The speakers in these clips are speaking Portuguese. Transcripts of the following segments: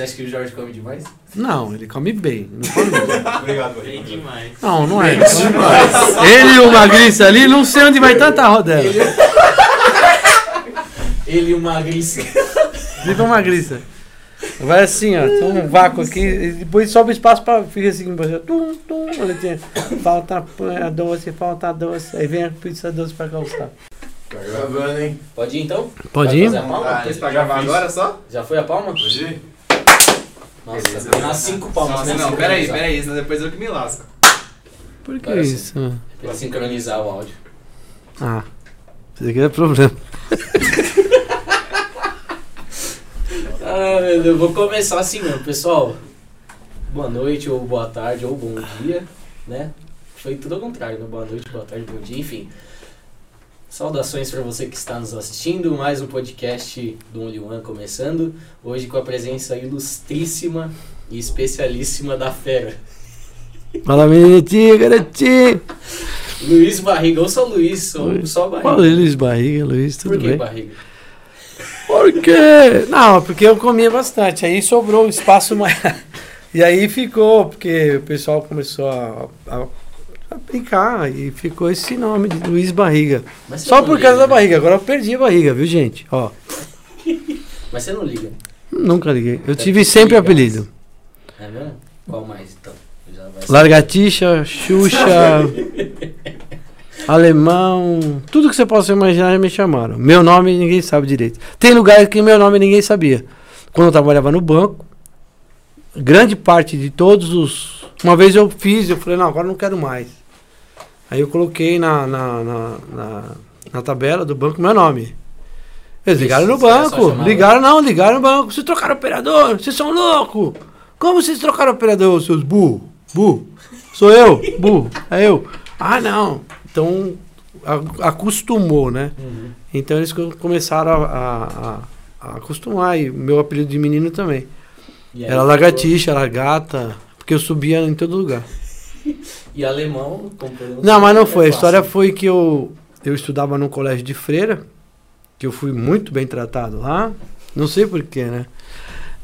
Você acha que o Jorge come demais? Não, ele come bem. Não come bem. Obrigado, Bem demais. Não, não é. Ele e o Magriça ali, não sei onde vai tanta rodela. Ele e o Magriça. Viva Magriça. Vai assim, ó. Tem um vácuo aqui. E depois sobe o espaço pra. Fica assim. Tum, tum. Olha, tem, falta eh, doce, falta doce. Aí vem a pizza doce pra calçar. Tá gravando, hein? Pode ir então? Pode Vai ir? fazer a palma? Ah, esse pra gravar agora só? Já foi a palma? Pode ir? Nossa, Beleza. umas cinco palmas. Nossa, pra não, peraí, peraí, senão depois eu que me lasco. Por que Parece. isso? Pra sincronizar o áudio. Ah, isso aqui é problema. Ah, meu Deus, vou começar assim mesmo, pessoal. Boa noite, ou boa tarde, ou bom dia, né? Foi tudo ao contrário, né? Boa noite, boa tarde, bom dia, enfim. Saudações para você que está nos assistindo, mais um podcast do Only One começando. Hoje com a presença ilustríssima e especialíssima da fera. Fala, menininha, garotinho. Luiz Barriga, ou só Luiz, ou Luiz. só Barriga. Fala, Luiz Barriga, Luiz, tudo Por que bem? Barriga? Por quê? Não, porque eu comia bastante. Aí sobrou espaço maior. E aí ficou, porque o pessoal começou a, a, a brincar e ficou esse nome de Luiz Barriga. Só por liga, causa da né? barriga. Agora eu perdi a barriga, viu, gente? Ó, Mas você não liga, nunca liguei. Eu tive sempre ligado. apelido. é mesmo? Qual mais então? Largatixa, Xuxa, Alemão, tudo que você possa imaginar já me chamaram. Meu nome ninguém sabe direito. Tem lugares que meu nome ninguém sabia. Quando eu trabalhava no banco, grande parte de todos os. Uma vez eu fiz, eu falei, não, agora não quero mais. Aí eu coloquei na, na, na, na, na tabela do banco meu nome. Eles ligaram no banco. Ligaram, não, ligaram no banco. Vocês trocaram operador, vocês são loucos. Como vocês trocaram operador, seus burro? Burro. Sou eu, burro. É eu. Ah, não. Então, acostumou, né? Uhum. Então eles co- começaram a, a- a- acostumar. E meu apelido de menino também. Aí Era lagartixa, era gata. Porque eu subia em todo lugar. E alemão, como Não, mas não é foi. A fácil. história foi que eu, eu estudava num colégio de freira, que eu fui muito bem tratado lá. Não sei porquê, né?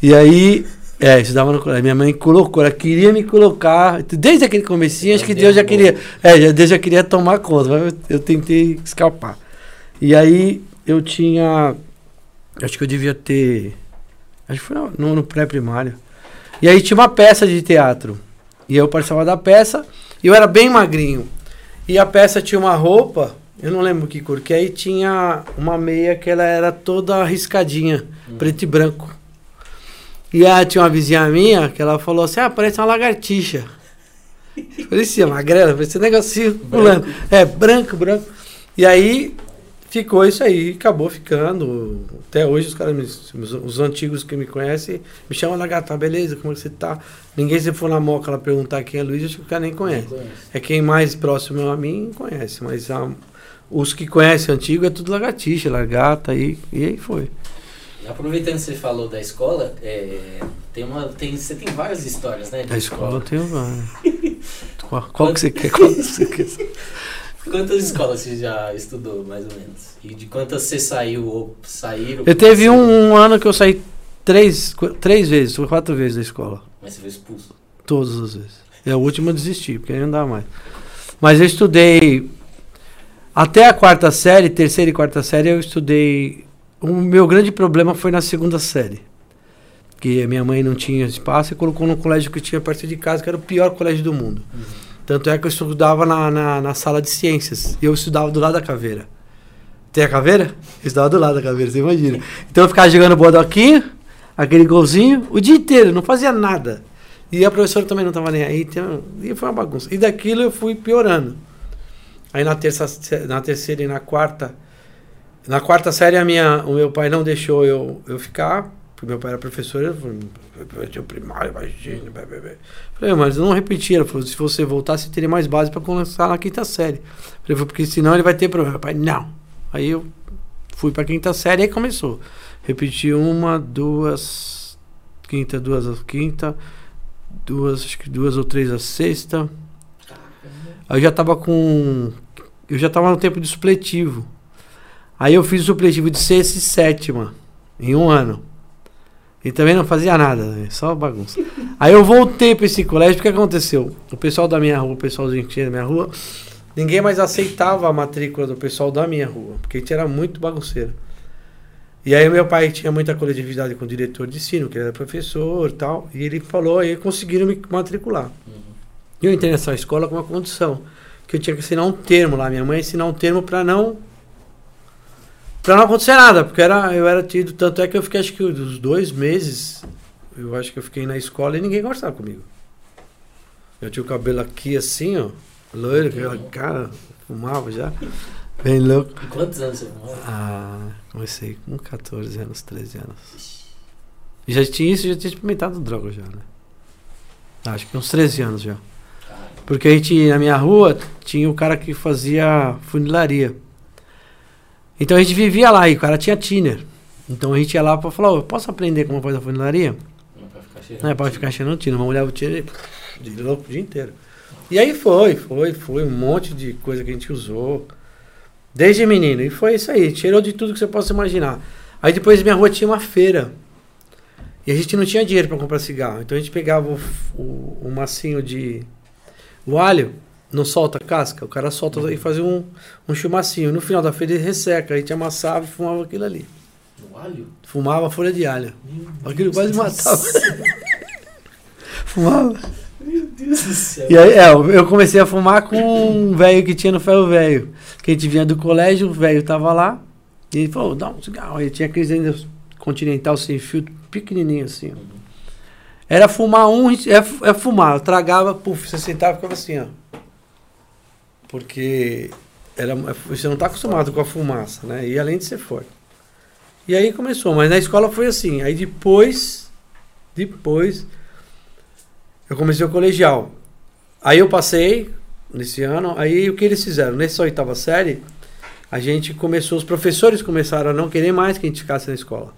E aí, é, estudava no colégio. Minha mãe colocou, ela queria me colocar. Desde aquele comecinho, acho que Deus já queria. É, Deus já queria tomar conta, mas eu, eu tentei escapar. E aí eu tinha. Acho que eu devia ter. Acho que foi no, no pré-primário. E aí tinha uma peça de teatro. E eu participava da peça. E eu era bem magrinho. E a peça tinha uma roupa, eu não lembro que cor, que aí tinha uma meia que ela era toda riscadinha, Hum. preto e branco. E aí tinha uma vizinha minha que ela falou assim: ah, parece uma lagartixa. Parecia magrela, parecia um negocinho pulando. É, branco, branco. E aí ficou isso aí, acabou ficando. Até hoje os caras, me- os, os antigos que me conhecem, me chamam lagarta, "Ah, beleza, como é que você tá? Ninguém se for na moca ela perguntar quem é Luiz, acho que o cara nem conhece. É quem mais próximo a mim conhece, mas ah, os que conhecem antigo é tudo lagartixa, largata e, e aí foi. Aproveitando que você falou da escola, é, tem uma, tem, você tem várias histórias, né? de A escola eu tenho várias. Qual, qual que você quer? Qual que você quer? Quantas escolas você já estudou, mais ou menos? E de quantas você saiu ou saíram? Eu teve um, um ano que eu saí três, três vezes, quatro vezes da escola. Mas você foi expulso. Todas as vezes. E a última eu desisti, porque aí não dá mais. Mas eu estudei. Até a quarta série, terceira e quarta série, eu estudei. O meu grande problema foi na segunda série. Que a minha mãe não tinha espaço e colocou num colégio que tinha perto de casa, que era o pior colégio do mundo. Tanto é que eu estudava na, na, na sala de ciências. E eu estudava do lado da caveira. Tem a caveira? Eu estudava do lado da caveira, você imagina. Então eu ficava jogando bodoquinha, aquele golzinho, o dia inteiro, não fazia nada. E a professora também não estava nem aí, então, e foi uma bagunça. E daquilo eu fui piorando. Aí na, terça, na terceira e na quarta, na quarta série a minha, o meu pai não deixou eu, eu ficar, porque meu pai era professor, ele falou, primário, imagina, blá, blá, blá. Falei, mas eu não repeti, ela falou, se você voltar, você teria mais base para começar na quinta série. Falei, porque senão ele vai ter problema. Meu pai, não. Aí eu fui para quinta série e aí começou. Repeti uma, duas, quinta, duas a quinta, duas, acho que duas ou três a sexta. Aí eu já tava com. Eu já tava no tempo de supletivo. Aí eu fiz o supletivo de sexta e sétima, em um ano. E também não fazia nada, né? só bagunça. Aí eu voltei para esse colégio, o que aconteceu? O pessoal da minha rua, o pessoalzinho que tinha da minha rua, ninguém mais aceitava a matrícula do pessoal da minha rua, porque a gente era muito bagunceiro. E aí meu pai tinha muita coletividade com o diretor de ensino, que era professor e tal, e ele falou, aí conseguiram me matricular. E eu entrei nessa escola com uma condição, que eu tinha que assinar um termo lá, minha mãe assinar um termo para não para não acontecer nada, porque era, eu era tido, tanto é que eu fiquei acho que uns dois meses, eu acho que eu fiquei na escola e ninguém gostava comigo. Eu tinha o cabelo aqui assim, ó, loiro, aquela cara, fumava já, bem louco. E quantos anos você fumava? Ah, comecei com 14 anos, 13 anos. E já tinha isso, já tinha experimentado droga já, né? Acho que uns 13 anos já. Porque a gente, na minha rua, tinha o cara que fazia funilaria. Então a gente vivia lá e o cara tinha tiner. Então a gente ia lá pra falar, "Ô, eu posso aprender como faz a funilaria? não pra ficar cheirando. Não é pra ficar cheirando tiner, uma mulher o tiner de louco o dia inteiro. E aí foi, foi, foi um monte de coisa que a gente usou. Desde menino. E foi isso aí, cheirou de tudo que você possa imaginar. Aí depois minha rua tinha uma feira. E a gente não tinha dinheiro para comprar cigarro. Então a gente pegava o, o, o massinho de. O alho, não solta a casca, o cara solta e fazia um, um chumacinho. No final da feira ele resseca, a gente amassava e fumava aquilo ali. No alho? Fumava folha de alho. Meu Aquilo Deus quase do matava. Fumava. Meu Deus do céu. E aí, é, eu comecei a fumar com um velho que tinha no ferro velho. Que a gente vinha do colégio, o velho tava lá. E ele falou, dá um cigarro. Ele tinha aqueles ainda continental sem filtro, pequenininho assim. ó. Era fumar um, é, é fumar. Eu tragava, puf, você sentava e ficava assim, ó. Porque era, você não tá acostumado com a fumaça, né? E além de ser forte. E aí começou, mas na escola foi assim. Aí depois, depois, eu comecei o colegial. Aí eu passei nesse ano. Aí o que eles fizeram? Nessa oitava série, a gente começou, os professores começaram a não querer mais que a gente ficasse na escola.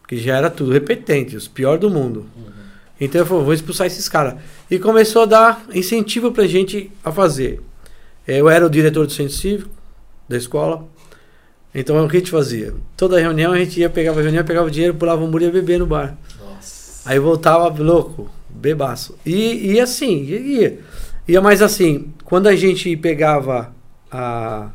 Porque já era tudo repetente, os pior do mundo. Uhum. Então eu falei, vou expulsar esses caras. E começou a dar incentivo pra gente a fazer. Eh, Eu era o diretor do centro cívico da escola. Então o que a gente fazia? Toda reunião a gente ia, pegava a reunião, pegava o dinheiro, pulava um muro e ia beber no bar. Nossa. Aí voltava louco, bebaço. E, e assim, ia. Ia mais assim, quando a gente pegava a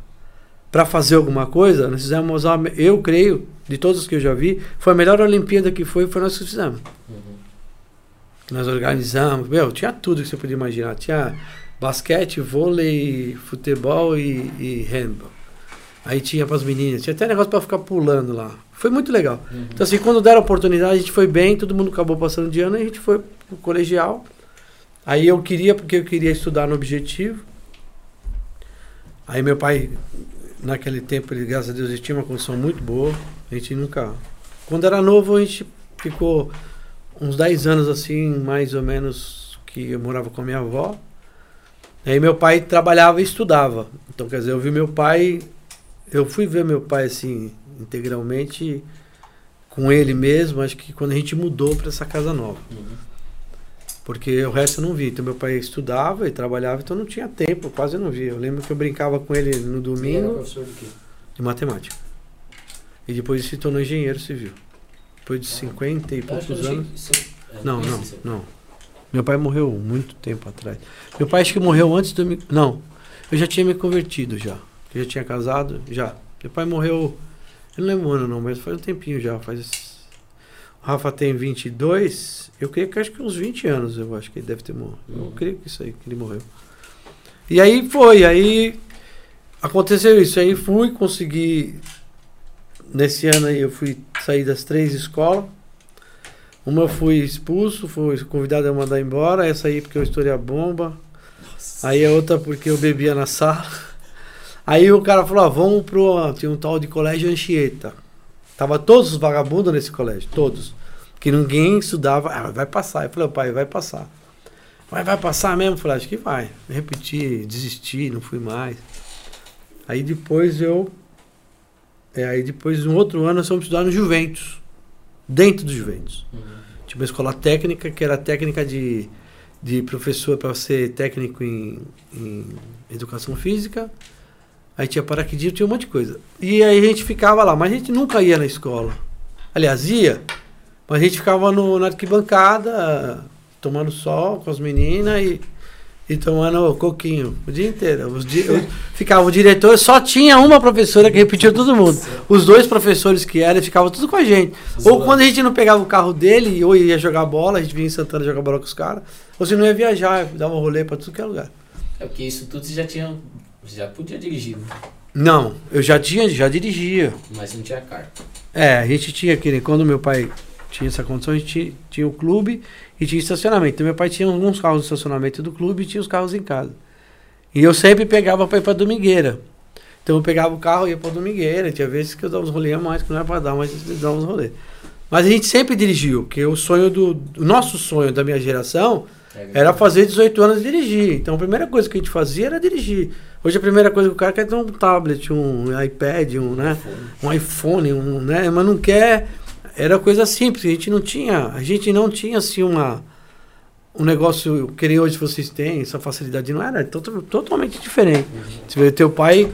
para fazer alguma coisa, nós fizemos, a- eu creio, de todos os que eu já vi, foi a melhor Olimpíada que foi, foi nós que fizemos. Uhum. Nós organizamos, meu, tinha tudo que você podia imaginar. Tinha basquete, vôlei, futebol e, e handball. Aí tinha para as meninas, tinha até negócio para ficar pulando lá. Foi muito legal. Uhum. Então, assim, quando deram a oportunidade, a gente foi bem, todo mundo acabou passando de ano e a gente foi pro colegial. Aí eu queria, porque eu queria estudar no objetivo. Aí meu pai, naquele tempo, ele, graças a Deus, ele tinha uma condição muito boa. A gente nunca. Quando era novo, a gente ficou uns 10 anos assim, mais ou menos, que eu morava com a minha avó. Aí meu pai trabalhava e estudava. Então, quer dizer, eu vi meu pai. Eu fui ver meu pai assim, integralmente com ele mesmo, acho que quando a gente mudou para essa casa nova. Uhum. Porque o resto eu não vi. Então meu pai estudava e trabalhava, então não tinha tempo, quase não via. Eu lembro que eu brincava com ele no Você era domingo professor de quê? de matemática. E depois ele se tornou engenheiro civil. Depois de Ah, 50 e poucos anos. você- é, Não, não, não. Meu pai morreu muito tempo atrás. Meu pai acho que morreu antes de eu me... Não, eu já tinha me convertido já. Eu já tinha casado, já. Meu pai morreu... Eu não lembro o ano não, mas faz um tempinho já. Faz... O Rafa tem 22. Eu creio que acho que uns 20 anos eu acho que ele deve ter morrido. Eu Uhum. creio que isso aí, que ele morreu. E aí foi, aí... Aconteceu isso. Aí fui, consegui... Nesse ano aí eu fui sair das três escolas. Uma eu fui expulso, fui convidado a mandar embora, essa aí porque eu estourei a bomba. Nossa. Aí a outra porque eu bebia na sala. Aí o cara falou, ah, vamos pro. Tinha um tal de colégio Anchieta. Tava todos os vagabundos nesse colégio, todos. Que ninguém estudava. Ah, vai passar. Eu falei, pai, vai passar. Vai, vai passar mesmo? Eu falei, acho que vai. Repeti, desisti, não fui mais. Aí depois eu. É, aí depois, no outro ano, nós fomos estudar no Juventus. Dentro do Juventus. Uhum. Tinha uma escola técnica, que era técnica de, de professor para ser técnico em, em educação física. Aí tinha paraquedismo, tinha um monte de coisa. E aí a gente ficava lá, mas a gente nunca ia na escola. Aliás, ia, Mas a gente ficava no, na arquibancada, tomando sol com as meninas e, e tomando coquinho o dia inteiro. Os di, eu, ficava o diretor, só tinha uma professora que repetia todo mundo. Os dois professores que eram, ficavam tudo com a gente. Ou quando a gente não pegava o carro dele, ou ia jogar bola, a gente vinha em Santana jogar bola com os caras, ou se não ia viajar, dava um rolê pra tudo que é lugar. É porque isso tudo você já tinha. você Já podia dirigir, né? Não, eu já tinha, já dirigia. mas não tinha carta. É, a gente tinha que, quando meu pai tinha essa condição, a gente tinha, tinha o clube e tinha estacionamento. Então meu pai tinha alguns carros no estacionamento do clube e tinha os carros em casa. E eu sempre pegava para ir para Domingueira. Então eu pegava o carro e ia para Domingueira. Tinha vezes que eu dava uns rolês a mais, que não era para dar, mas eu dava uns rolês. Mas a gente sempre dirigiu, porque o sonho do. O nosso sonho da minha geração era fazer 18 anos e dirigir. Então a primeira coisa que a gente fazia era dirigir. Hoje a primeira coisa que o cara quer é ter um tablet, um iPad, um, né? um iPhone, um, né? Mas não quer. Era coisa simples. A gente não tinha, a gente não tinha assim uma um negócio que nem hoje vocês têm, essa facilidade não era to totalmente diferente. Você vê, teu pai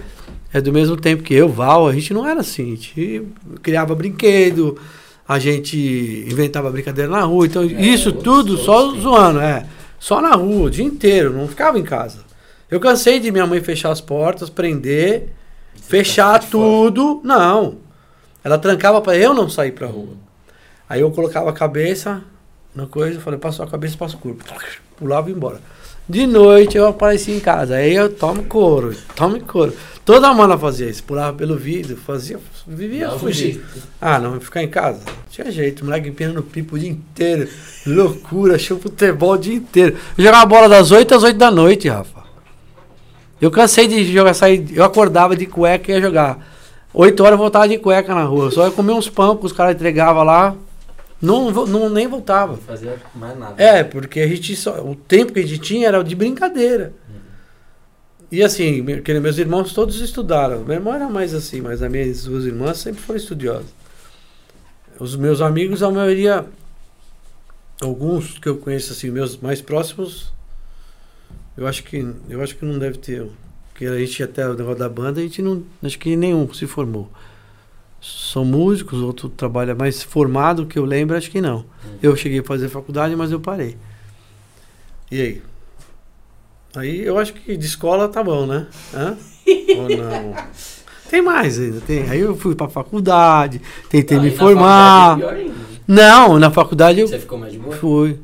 é do mesmo tempo que eu, Val, a gente não era assim. A gente criava brinquedo, a gente inventava brincadeira na rua. Então, é, isso tudo só zoando, é. Só na rua, o dia inteiro, não ficava em casa. Eu cansei de minha mãe fechar as portas, prender, fechar tudo. Não. Ela trancava para eu não sair pra rua. Aí eu colocava a cabeça na coisa, falei, passou a cabeça, passo o corpo. Pulava e embora. De noite eu aparecia em casa. Aí eu tomo couro, tomo couro. Toda mala fazia isso, pulava pelo vidro, fazia, vivia fugir. jeito. Ah, não, ficar em casa. Não tinha jeito, moleque empinando pipo o dia inteiro. Loucura, show futebol o dia inteiro. Eu jogava bola das 8 às 8 da noite, Rafa. Eu cansei de jogar, sair. Eu acordava de cueca e ia jogar. 8 horas eu voltava de cueca na rua. Só ia comer uns pão que os caras entregavam lá. Não, não nem voltava. Não fazia mais nada. É, porque a gente só, o tempo que a gente tinha era de brincadeira. E assim, meus irmãos todos estudaram. Meu irmão era mais assim, mas as minhas duas irmãs sempre foram estudiosas. Os meus amigos, a maioria, alguns que eu conheço assim, meus mais próximos, eu acho que eu acho que não deve ter, porque a gente até o negócio da banda, a gente não, acho que nenhum se formou. São músicos, outro trabalha mais formado, que eu lembro, acho que não. Eu cheguei a fazer faculdade, mas eu parei. E aí? Aí eu acho que de escola tá bom, né? Hã? Ou não? Tem mais ainda, tem. Aí eu fui pra faculdade, tentei Ah, me e na formar. é pior ainda. Não, na faculdade eu Você ficou mais de boa? fui.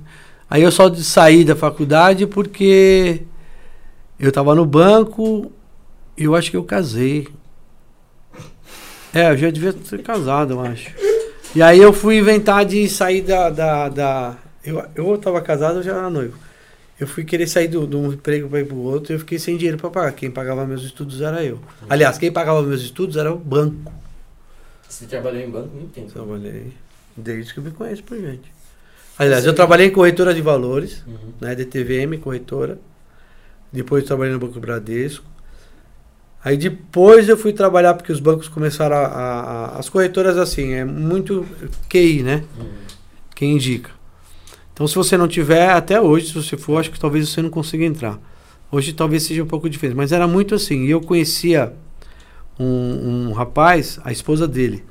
Aí eu só saí da faculdade porque eu tava no banco e eu acho que eu casei. É, eu já devia ter casado, eu acho. E aí eu fui inventar de sair da. da, da eu, eu tava casado, eu já era noivo. Eu fui querer sair de um emprego para ir pro outro e eu fiquei sem dinheiro para pagar. Quem pagava meus estudos era eu. Aliás, quem pagava meus estudos era o banco. Você trabalhou em banco muito tempo. Trabalhei desde que eu me conheço por gente. Aliás, eu trabalhei em corretora de valores, Uhum. né, DTVM, corretora. Depois eu trabalhei no Banco Bradesco. Aí depois eu fui trabalhar porque os bancos começaram a, a- a- as corretoras assim, é muito QI, né? Uhum. Quem indica. Então se você não tiver até hoje, se você for, acho que talvez você não consiga entrar. Hoje talvez seja um pouco diferente, mas era muito assim. E eu conhecia um, um rapaz, a esposa dele.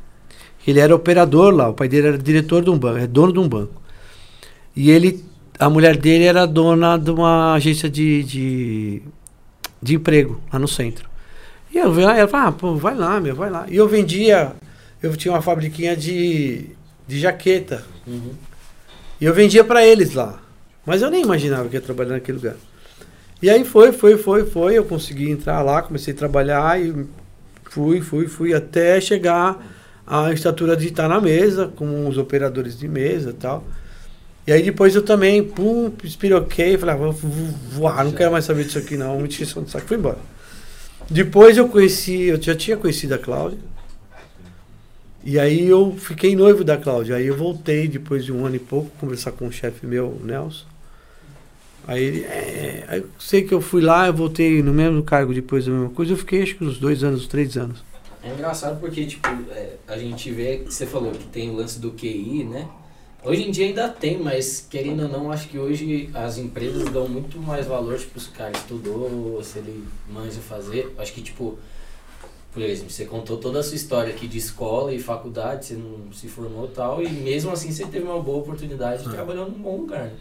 Ele era operador lá, o pai dele era diretor de um banco, é dono de um banco. E ele, a mulher dele era dona de uma agência de, de, de emprego lá no centro. E eu vi lá, ela falou, ah, pô, vai lá, meu, vai lá. E eu vendia, eu tinha uma fabriquinha de, de jaqueta. Uhum. E eu vendia pra eles lá. Mas eu nem imaginava que ia trabalhar naquele lugar. E aí foi, foi, foi, foi. Eu consegui entrar lá, comecei a trabalhar e fui, fui, fui até chegar à estatura de estar na mesa, com os operadores de mesa e tal. E aí depois eu também, pum, espiroquei, falei, ah, vou vou voar, não quero mais saber disso aqui não, me encheção de saco, fui embora. Depois eu conheci, eu já tinha conhecido a Cláudia. E aí eu fiquei noivo da Cláudia. Aí eu voltei depois de um ano e pouco conversar com o chefe meu, o Nelson. Aí ele, é, aí eu sei que eu fui lá, eu voltei no mesmo cargo depois da mesma coisa. Eu fiquei acho que uns dois anos, três anos. É engraçado porque, tipo, é, a gente vê, você falou que tem o lance do QI, né? Hoje em dia ainda tem, mas querendo ou não, acho que hoje as empresas dão muito mais valor, tipo, se o cara estudou, se ele manja fazer. Acho que, tipo, por exemplo, você contou toda a sua história aqui de escola e faculdade, você não se formou e tal, e mesmo assim você teve uma boa oportunidade de É. trabalhar num bom lugar. Né?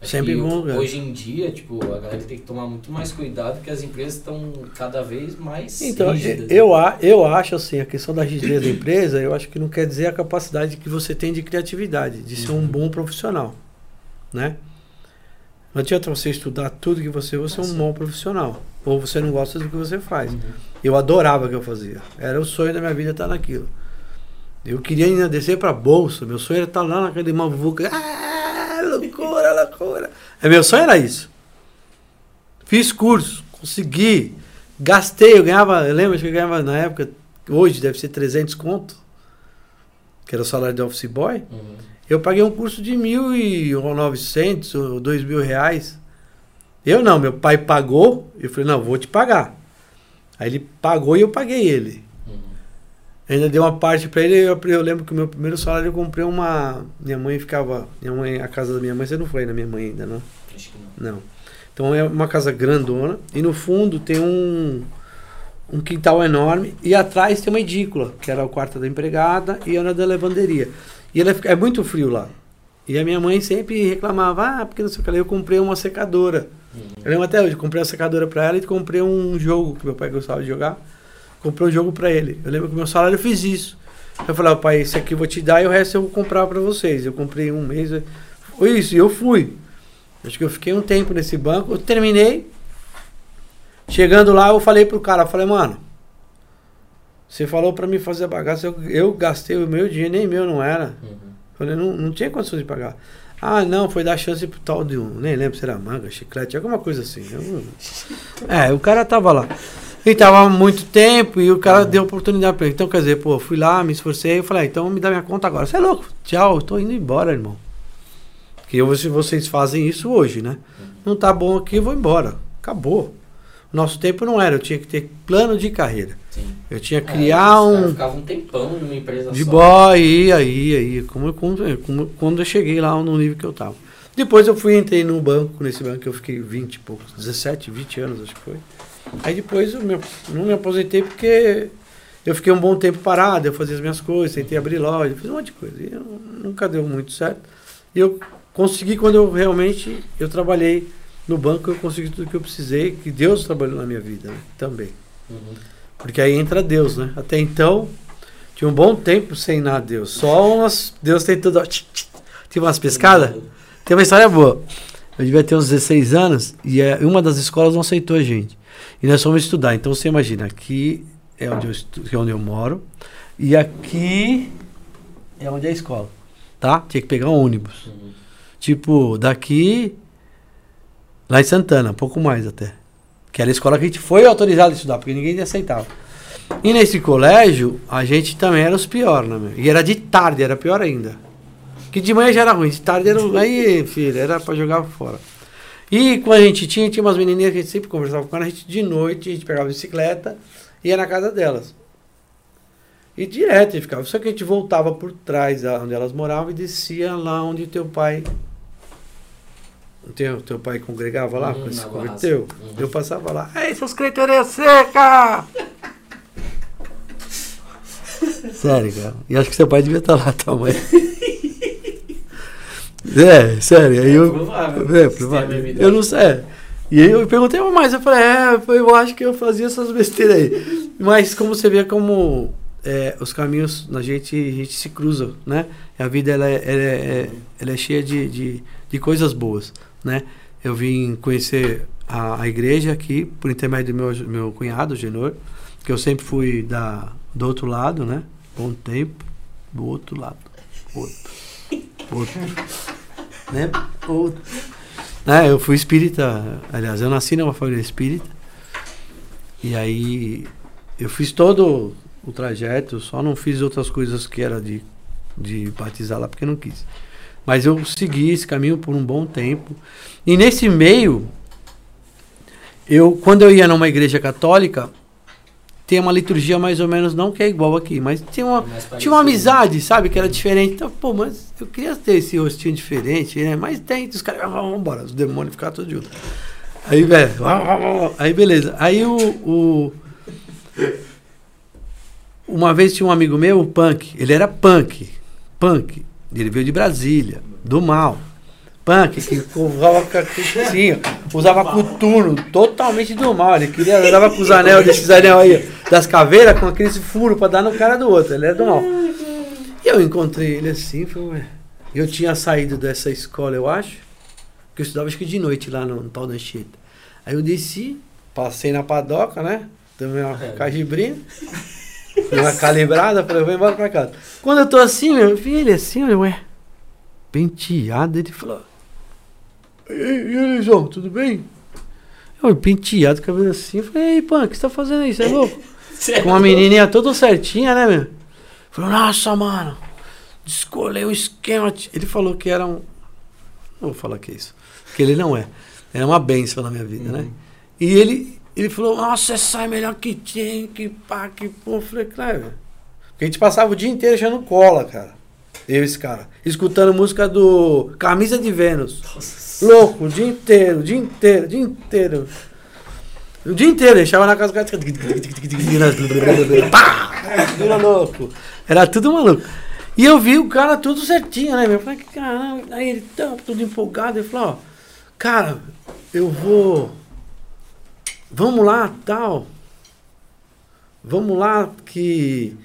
Acho Sempre bom lugar. Hoje em dia, tipo, a galera tem que tomar muito mais cuidado porque as empresas estão cada vez mais Então, rígidas. eu, a- eu acho assim, a questão da rigidez da empresa, eu acho que não quer dizer a capacidade que você tem de criatividade, de ser um Uhum. bom profissional, né? Não adianta você estudar tudo que você, você é um bom profissional, ou você não gosta do que você faz. Uhum. Eu adorava o que eu fazia. Era o sonho da minha vida estar naquilo. Eu queria ainda descer para bolsa. Meu sonho era estar lá naquele mavuca. Ah, loucura, loucura. É, meu sonho era isso. Fiz curso, consegui, gastei. Eu ganhava, eu lembro que eu ganhava na época, hoje deve ser 300 conto, que era o salário de office boy. Uhum. Eu paguei um curso de mil e ou novecentos ou dois mil reais. Eu não, meu pai pagou. Eu falei, não, vou te pagar. Aí ele pagou e eu paguei ele. Ainda dei uma parte pra ele. Eu, eu lembro que o meu primeiro salário eu comprei uma. Minha mãe ficava. Minha mãe, a casa da minha mãe, você não foi na minha mãe ainda, não? Acho que não. Não. Então é uma casa grandona e no fundo tem um, um quintal enorme e atrás tem uma edícula, que era o quarto da empregada e era da lavanderia. E ela, é muito frio lá. E a minha mãe sempre reclamava, ah, porque não sei o que. Eu comprei uma secadora. Uhum. Eu lembro até hoje, comprei uma secadora pra ela e comprei um jogo que meu pai gostava de jogar. Comprei um jogo pra ele. Eu lembro que meu salário eu fiz isso. Eu falei, "Ó, pai, esse aqui eu vou te dar e o resto eu vou comprar pra vocês. Eu comprei um mês. Foi isso, e eu fui. Acho que eu fiquei um tempo nesse banco, eu terminei. Chegando lá, eu falei pro cara, eu falei, mano, você falou pra mim fazer a bagaça, eu, eu gastei o meu dinheiro, nem meu não era. Uhum. Falei, não, não tinha condições de pagar. Ah, não, foi dar chance pro tal de um. Nem lembro se era manga, chiclete, alguma coisa assim. Eu é, o cara tava lá. E tava há muito tempo e o cara deu oportunidade pra ele. Então, quer dizer, pô, fui lá, me esforcei, eu falei, ah, então me dá minha conta agora. Você é louco? Tchau, tô indo embora, irmão. Que eu, se vocês fazem isso hoje, né? Não tá bom aqui, eu vou embora. Acabou. Nosso tempo não era, eu tinha que ter plano de carreira. Sim. Eu tinha que É, criar caras um. Ficava um tempão numa empresa De só. boy, ia, ia, ia. Como, como, como- quando eu cheguei lá no nível que eu tava. Depois eu fui, entrei no banco, nesse banco eu fiquei 20 e poucos, 17, 20 anos acho que foi. Aí depois eu me- não me aposentei porque eu fiquei um bom tempo parado, eu fazia as minhas coisas, tentei abrir loja, fiz um monte de coisa. E eu- nunca deu muito certo. E eu consegui quando eu realmente eu trabalhei no banco, eu consegui tudo que eu precisei, que Deus trabalhou na minha vida né, também. Uhum. Porque aí entra Deus, né? Até então, tinha um bom tempo sem nada Deus. Só umas. Deus tem tch, Tinha umas pescadas. Tem uma história boa. Eu devia ter uns 16 anos e é, uma das escolas não aceitou a gente. E nós fomos estudar. Então você imagina, aqui é onde eu, estu, é onde eu moro. E aqui é onde é a escola. Tá? Tinha que pegar um ônibus. Uhum. Tipo, daqui. Lá em Santana, um pouco mais até. Que era a escola que a gente foi autorizado a estudar, porque ninguém aceitava. E nesse colégio, a gente também era os piores, né, meu? E era de tarde, era pior ainda. Que de manhã já era ruim, de tarde era. Aí, filho, era pra jogar fora. E quando a gente tinha, tinha umas menininhas que a gente sempre conversava com ela, a gente de noite, a gente pegava a bicicleta e ia na casa delas. E direto ficava. Só que a gente voltava por trás da- onde elas moravam e descia lá onde teu pai. Teu, teu pai congregava lá, Hum, quando se converteu. Uhum. Eu passava lá. Ei, seus creiteirinha seca! sério, cara. E acho que seu pai devia estar lá também. é, sério. Aí eu, provável. é, provável. Eu não sei. é. E aí eu perguntei mais, eu falei, é, eu acho que eu fazia essas besteiras aí. Mas como você vê como é, os caminhos na gente, a gente se cruza, né? A vida ela é, ela é, ela é cheia de, de, de coisas boas, né? Eu vim conhecer a, a igreja aqui por intermédio do meu, meu cunhado, o Genor, que eu sempre fui da, do outro lado, né? Bom tempo, do outro lado. Outro. Outro. Né? Outro. né? Eu fui espírita, aliás, eu nasci numa família espírita. E aí eu fiz todo o trajeto, só não fiz outras coisas que era de, de batizar lá, porque não quis. Mas eu segui esse caminho por um bom tempo. E nesse meio, eu quando eu ia numa igreja católica, tem uma liturgia mais ou menos, não que é igual aqui, mas tem uma, É tinha uma amizade, sabe? Que era diferente. Então, pô, mas eu queria ter esse rostinho diferente, né? Mas tem, os caras, ah, vamos embora, os demônios ficaram todos juntos. Aí, velho, aí beleza. Aí o, o, uma vez tinha um amigo meu, o Punk, ele era punk, punk, ele veio de Brasília, do mal. Punk, que usava assim, usava coturno, totalmente do mal. Ele queria, andava com os anel, desses anel aí, das caveiras, com aqueles furos pra dar no cara do outro. Ele era do mal. E eu encontrei ele assim, falei, ué. Eu tinha saído dessa escola, eu acho, que eu estudava acho que de noite lá no, no pau da Anchieta. Aí eu desci, passei na padoca, né? Tomei uma É. cajibrina, dei uma calibrada, falei, vou embora pra casa. Quando eu tô assim, meu, eu vi ele assim, eu, ué, penteado, ele falou, e aí, e aí, João, tudo bem? Eu, penteado, cabelo assim, eu falei, ei, Pan, o que você tá fazendo aí, você é louco? Com uma menininha toda certinha, né, meu? Falou, nossa, mano, descolei o esquema. Ele falou que era um. Não vou falar que é isso. Que ele não é. Era uma benção na minha vida, né? E ele, ele falou, nossa, você sai melhor que tem, que pá, que pô. Eu falei, claro. Porque a gente passava o dia inteiro achando cola, cara. Eu esse cara. Escutando música do Camisa de Vênus. Louco, o dia inteiro, o dia inteiro, o dia inteiro. O dia inteiro, deixava na casa do cara. Pá! Vira louco. Era tudo maluco. E eu vi o cara tudo certinho, né? Eu falei, caramba, aí ele tava tudo empolgado. Ele falou, ó, cara, eu vou. Vamos lá, tal. Vamos lá, que.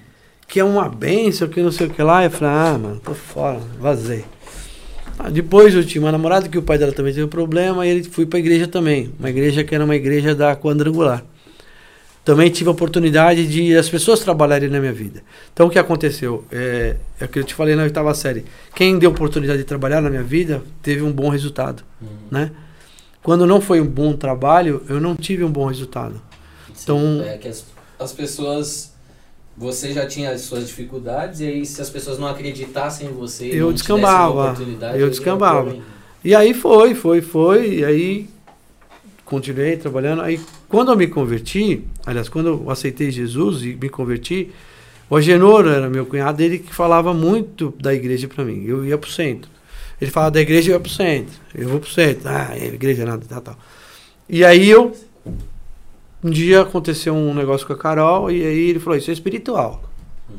Que é uma benção, que não sei o que lá. Eu falei, ah, mano, tô fora, vazei. Ah, depois eu tinha uma namorada que o pai dela também teve um problema e ele fui pra igreja também. Uma igreja que era uma igreja da quadrangular. Também tive a oportunidade de as pessoas trabalharem na minha vida. Então o que aconteceu? É, é o que eu te falei na oitava série. Quem deu oportunidade de trabalhar na minha vida teve um bom resultado. Uhum. Né? Quando não foi um bom trabalho, eu não tive um bom resultado. Então- É que as, as pessoas. Você já tinha as suas dificuldades, e aí se as pessoas não acreditassem em você, Eu descambava, eu descambava. E aí foi, foi, foi. E aí continuei trabalhando. Aí quando eu me converti, aliás, quando eu aceitei Jesus e me converti, o Agenor era meu cunhado, ele que falava muito da igreja para mim. Eu ia pro centro. Ele falava da igreja, eu ia pro centro. Eu vou pro centro. Ah, é igreja nada, tal, tal. E aí eu um dia aconteceu um negócio com a Carol e aí ele falou: "Isso é espiritual". Uhum.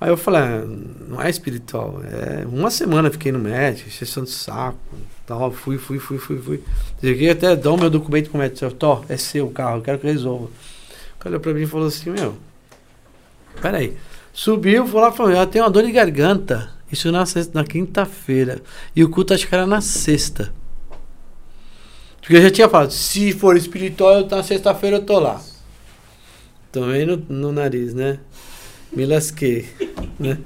Aí eu falei, ah, não é espiritual. É, uma semana fiquei no médico, exceção de saco, tal, fui, fui, fui, fui, fui. Cheguei até dar o meu documento pro médico, Tó, é seu o carro, eu quero que resolva. O cara olhou pra mim e falou assim, meu, peraí. Subiu, foi lá e falou, eu tenho uma dor de garganta. Isso na, sexta- na quinta-feira. E o culto acho que era na sexta. Porque eu já tinha falado, se for espiritual, na sexta-feira eu tô lá. Tomei no, no nariz, né? Me lasquei, né?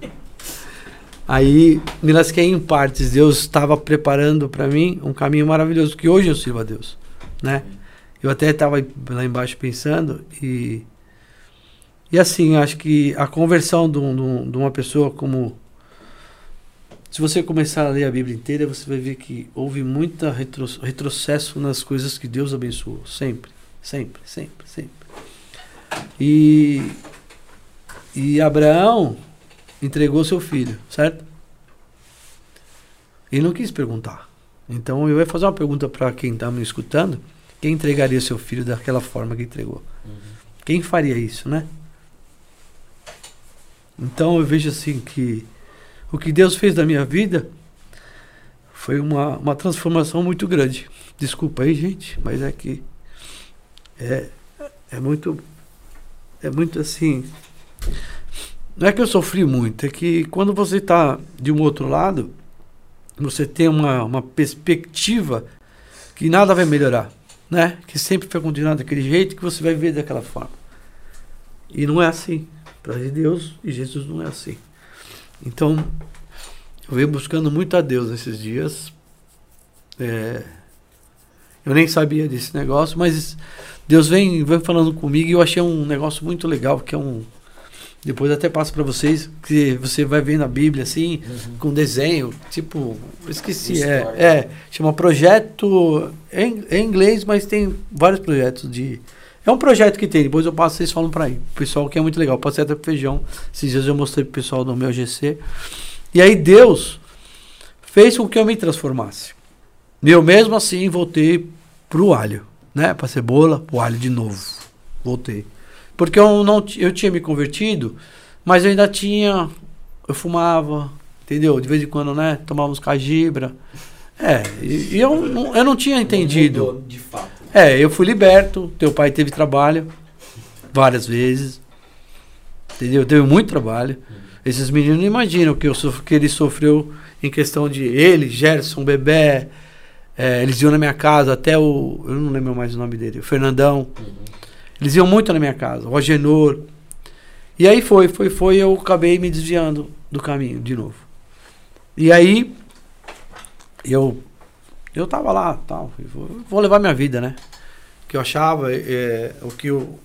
Aí me lasquei em partes. Deus estava preparando para mim um caminho maravilhoso que hoje eu sirvo a Deus, né? Eu até estava lá embaixo pensando e e assim acho que a conversão de um- de uma pessoa como se você começar a ler a Bíblia inteira você vai ver que houve muita retro, retrocesso nas coisas que Deus abençoou sempre, sempre, sempre, sempre. E e Abraão entregou seu filho, certo? Ele não quis perguntar. Então eu ia fazer uma pergunta para quem está me escutando: quem entregaria seu filho daquela forma que entregou? Uhum. Quem faria isso, né? Então eu vejo assim que o que Deus fez na minha vida foi uma, uma transformação muito grande. Desculpa aí, gente, mas é que é, é muito é muito assim. Não é que eu sofri muito, é que quando você está de um outro lado, você tem uma, uma perspectiva que nada vai melhorar, né? Que sempre vai continuar daquele jeito que você vai ver daquela forma. E não é assim. Para Deus e Jesus não é assim. Então, eu venho buscando muito a Deus nesses dias. É, eu nem sabia desse negócio, mas Deus vem, vem falando comigo e eu achei um negócio muito legal, que é um. Depois até passo para vocês, que você vai ver na Bíblia assim, Uhum. com desenho, tipo, esqueci, é, é, chama projeto em, é em inglês, mas tem vários projetos de é um projeto que tem, depois eu passo vocês falam para aí. O pessoal que é muito legal, passei até pro feijão. Esses dias eu mostrei pro pessoal do meu GC. E aí Deus fez com que eu me transformasse. E eu mesmo assim voltei pro alho, né? Pra cebola, pro alho de novo. Voltei. Porque eu não eu tinha me convertido, mas eu ainda tinha. Eu fumava, entendeu? De vez em quando, né? Tomava uns cajibra. É, e, e eu, não, eu não tinha entendido. Não mudou de fato. É, eu fui liberto, teu pai teve trabalho várias vezes. Entendeu? Teve muito trabalho. Esses meninos não imaginam que, eu sof- que ele sofreu em questão de ele, Gerson, Bebé. é, eles iam na minha casa, até o. Eu não lembro mais o nome dele, o Fernandão. Eles iam muito na minha casa, o Agenor. E aí foi, foi, foi, eu acabei me desviando do caminho de novo. E aí eu eu tava lá, tal, e vou, vou levar minha vida, né? O que eu achava, é, o que o,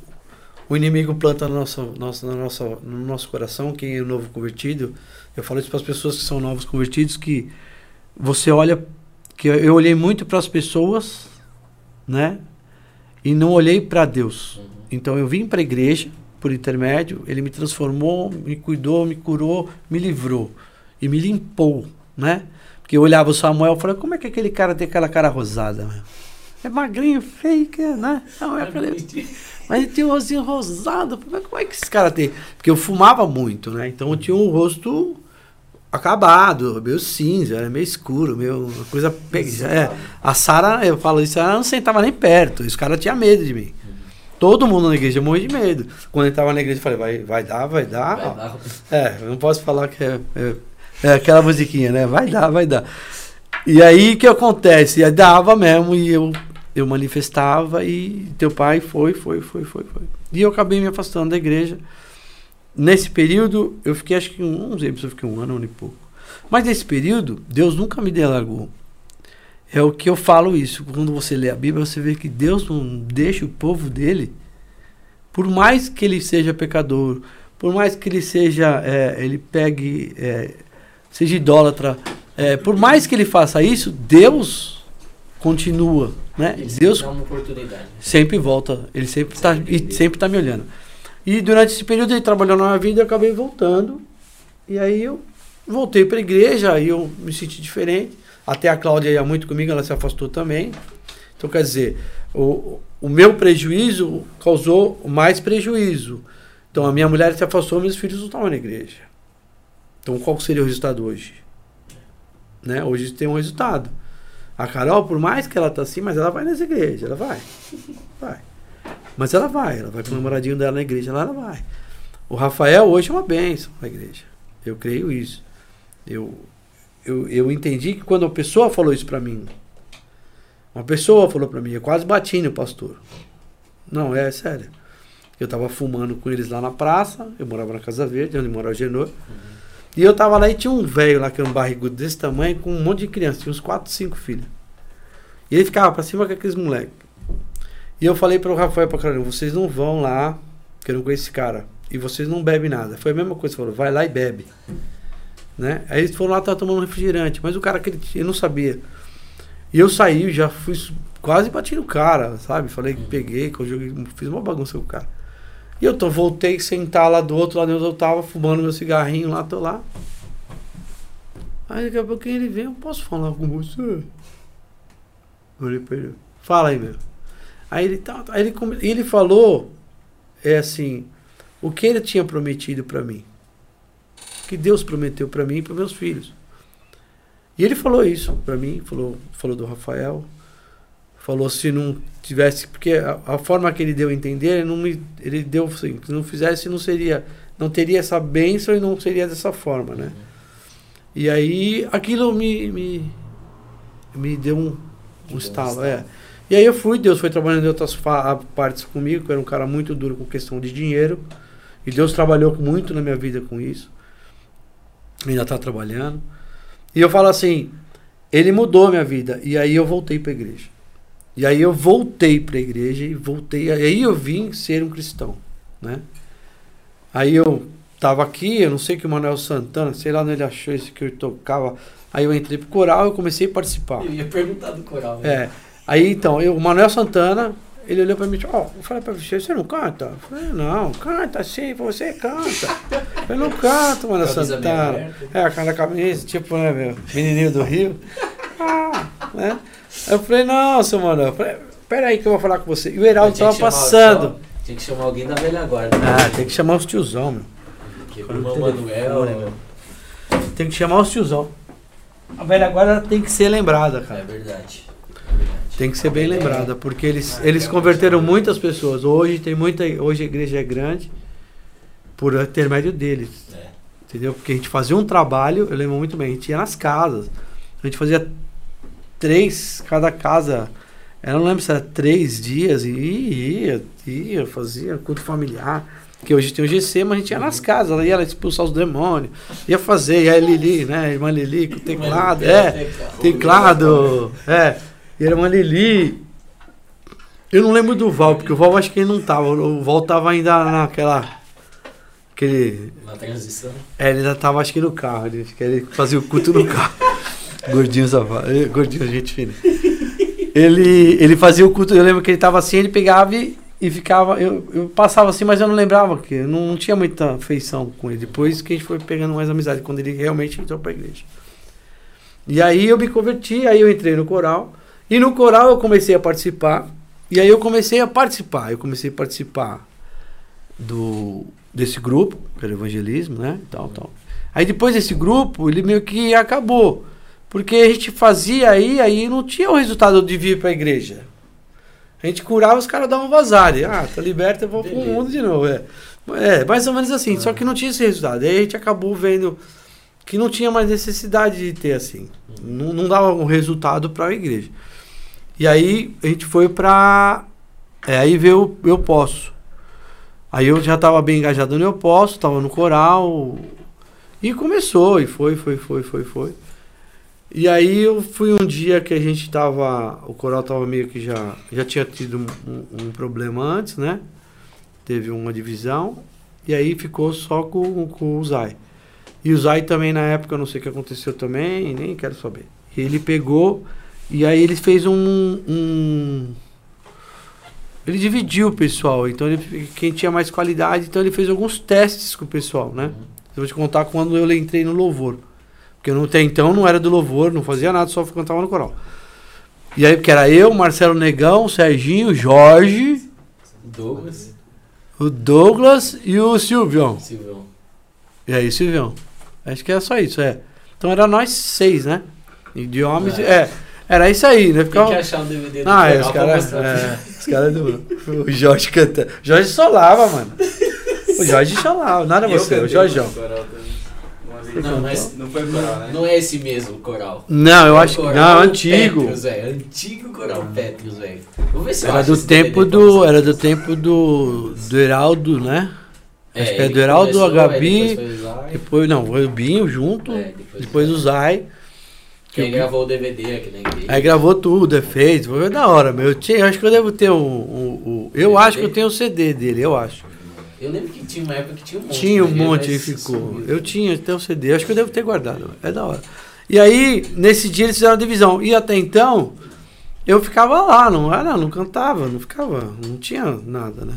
o inimigo planta no nosso, nosso, no, nosso, no nosso coração, quem é novo convertido, eu falo isso para as pessoas que são novos convertidos, que você olha, que eu olhei muito para as pessoas, né? E não olhei para Deus. Uhum. Então eu vim para a igreja por intermédio, ele me transformou, me cuidou, me curou, me livrou e me limpou, né? Porque eu olhava o Samuel e falava, como é que aquele cara tem aquela cara rosada? Meu? É magrinho, feio, é, né? Não, é pra ele. Mas ele tem um rosinho rosado. Como é- é que esse cara tem? Porque eu fumava muito, né? Então eu tinha um rosto acabado, meio cinza, era meio escuro, meio coisa. É, a Sara, eu falo isso, ela não sentava nem perto. Os caras tinham medo de mim. Todo mundo na igreja morria de medo. Quando eu entrava na igreja, eu falei, vai, vai dar, vai dar. Vai dar. É, eu não posso falar que é, é, é aquela musiquinha, né? Vai dar, vai dar. E aí que acontece? E dava mesmo e eu, eu manifestava e teu pai foi, foi, foi, foi, foi. E eu acabei me afastando da igreja. Nesse período, eu fiquei acho que um, não sei se eu fiquei um ano, um ano e pouco. Mas nesse período, Deus nunca me delargou. É o que eu falo isso. Quando você lê a Bíblia, você vê que Deus não deixa o povo dele, por mais que ele seja pecador, por mais que ele seja, é, ele pegue, é, seja idólatra, é, por mais que ele faça isso, Deus continua, né? Ele Deus uma oportunidade. sempre volta, ele sempre está e sempre tá me olhando. E durante esse período ele trabalhou na minha vida, eu acabei voltando. E aí eu voltei para a igreja, aí eu me senti diferente. Até a Cláudia ia muito comigo, ela se afastou também. Então, quer dizer, o, o meu prejuízo causou mais prejuízo. Então, a minha mulher se afastou, meus filhos não estavam na igreja. Então, qual seria o resultado hoje? Né? Hoje tem um resultado. A Carol, por mais que ela tá assim, mas ela vai nas igrejas, ela vai. Vai. Mas ela vai, ela vai com o namoradinho dela na igreja, lá ela vai. O Rafael hoje é uma bênção na igreja. Eu creio isso. Eu, eu, eu entendi que quando a pessoa falou isso pra mim, uma pessoa falou pra mim, eu quase bati no pastor. Não, é sério. Eu tava fumando com eles lá na praça, eu morava na Casa Verde, onde mora o Genor. E eu tava lá e tinha um velho lá que era um barrigudo desse tamanho, com um monte de criança, tinha uns 4, 5 filhos. E ele ficava pra cima com aqueles moleques. E eu falei para o Rafael pra Carolina, vocês não vão lá, que eu não conheço esse cara. E vocês não bebem nada. Foi a mesma coisa, falou, vai lá e bebe. Né? Aí eles foram lá, tava tomando refrigerante, mas o cara que ele, ele não sabia. E eu saí, já fui quase bati no cara, sabe? Falei que peguei, que eu joguei, fiz uma bagunça com o cara. E eu tô, voltei sentar lá do outro lado onde eu tava, fumando meu cigarrinho lá, tô lá. Aí daqui a pouquinho ele vem, eu posso falar com você? Olhei pra ele, fala aí, meu. Aí ele, tá, aí ele, ele falou, é assim, o que ele tinha prometido pra mim. Que Deus prometeu pra mim e para meus filhos. E ele falou isso pra mim, falou, falou do Rafael, falou se não tivesse, porque a, a forma que ele deu a entender, ele, não me, ele deu assim, se não fizesse não seria, não teria essa bênção e não seria dessa forma, né? E aí aquilo me, me, me deu um, um estalo, é. E aí eu fui, Deus foi trabalhando em outras partes comigo, que eu era um cara muito duro com questão de dinheiro. E Deus trabalhou muito na minha vida com isso. Ainda está trabalhando. E eu falo assim, ele mudou a minha vida. E aí eu voltei para a igreja. E aí eu voltei para a igreja e voltei. Aí eu vim ser um cristão, né? Aí eu tava aqui, eu não sei que o Manuel Santana, sei lá onde ele achou isso que eu tocava. Aí eu entrei pro coral e comecei a participar. Eu ia perguntar do coral. né? É. Aí então, eu, o Manuel Santana, ele olhou pra mim e disse, ó, eu falei pra você, você não canta? Eu falei, não, canta sim, você canta. Eu não canto, Manuel Santana. É, a cara da camisa, tipo, né, meu, menininho do Rio. Ah, né? Eu falei, não, seu Manuel, eu falei, peraí que eu vou falar com você. E o Heraldo tava passando. Tinha que chamar alguém da velha guarda. né? Ah, tem que chamar os tiozão, meu. Quebrou o Manuel. meu. Tem que chamar os tiozão. A velha guarda tem que ser lembrada, É cara. verdade. É verdade. Tem que ser bem lembrada, porque eles, eles converteram muitas pessoas. Hoje tem muita. Hoje a igreja é grande por intermédio deles. É. Entendeu? Porque a gente fazia um trabalho, eu lembro muito bem, a gente ia nas casas. A gente fazia três, cada casa. Eu não lembro se era três dias e ia, ia, fazia culto familiar. Que hoje tem o GC, mas a gente ia nas casas, ela ia expulsar os demônios, ia fazer, e aí Lili, né? A irmã Lili com teclado, é, teclado, é. E a irmã Lili. Eu não lembro do Val, porque o Val acho que ele não tava. O Val tava ainda naquela. Aquele. Na transição. É, ele ainda tava acho que no carro, ele, ele fazia o culto no carro. Gordinho safado. eh, Gordinho, gente fina. Ele, ele fazia o culto, eu lembro que ele tava assim, ele pegava e, e ficava. Eu, eu passava assim, mas eu não lembrava, que eu não, não tinha muita feição com ele. Depois que a gente foi pegando mais amizade, quando ele realmente entrou pra igreja. E aí eu me converti, aí eu entrei no coral. E no coral eu comecei a participar. E aí eu comecei a participar. Eu comecei a participar do desse grupo, pelo evangelismo, né? Tal, tal. Aí depois desse grupo, ele meio que acabou. Porque a gente fazia aí, aí não tinha o resultado de vir para a igreja. A gente curava, os caras davam vazar. E, ah, tá liberto, eu vou pro mundo de novo. É, é mais ou menos assim. Só que não tinha esse resultado. Aí a gente acabou vendo que não tinha mais necessidade de ter assim. Não, não dava um resultado para a igreja. E aí a gente foi para. É, aí veio o Eu Posso. Aí eu já estava bem engajado no Eu Posso, estava no coral. E começou, e foi, foi, foi, foi, foi. E aí eu fui um dia que a gente tava. O coral tava meio que já. Já tinha tido um, um- problema antes, né? Teve uma divisão. E aí ficou só com, com o Zay. E o Zay também na época, não sei o que aconteceu também, nem quero saber. Ele pegou. E aí ele fez um. um ele dividiu o pessoal. Então ele, quem tinha mais qualidade, então ele fez alguns testes com o pessoal, né? Eu vou te contar quando eu entrei no louvor. Porque eu não, até então não era do louvor, não fazia nada, só cantava no coral. E aí, porque era eu, Marcelo Negão, Serginho, Jorge, Douglas. o Douglas e o Silvião. Silvão. E aí, Silvião. Acho que era só isso, é. Então era nós seis, né? E de homens, É. é. Era isso aí, né? Tem Ficava... que achar um DVD do Ah, é, os caras. É, os caras do. O Jorge cantando. O Jorge solava, mano. O Jorge solava, nada você, o Jorgeão. Não, mas Não foi coral, né? não é esse mesmo coral. Não, eu É acho que. coral Não, antigo. Pétreos, velho. Antigo coral Pétreos, velho. Vou ver se eu Era acho do tempo do. Era do tempo do. Do Heraldo, né? Acho que é do Heraldo, começou, Gabi, aí depois. Depois, não, foi o Binho junto. É, Depois o Zay. Quem gravou o DVD aqui na igreja. Aí gravou tudo, é feito. Foi da hora, meu. Eu, tinha, eu acho que eu devo ter o. o, o- eu DVD? acho que eu tenho o CD dele, eu acho. Eu lembro que tinha uma época que tinha um monte. Tinha um né? monte e ficou. sumiu. Eu tinha até o CD, acho que eu devo ter guardado. É da hora. E aí, nesse dia eles fizeram a divisão. E até então, eu ficava lá, não era, não cantava, não ficava, não tinha nada, né?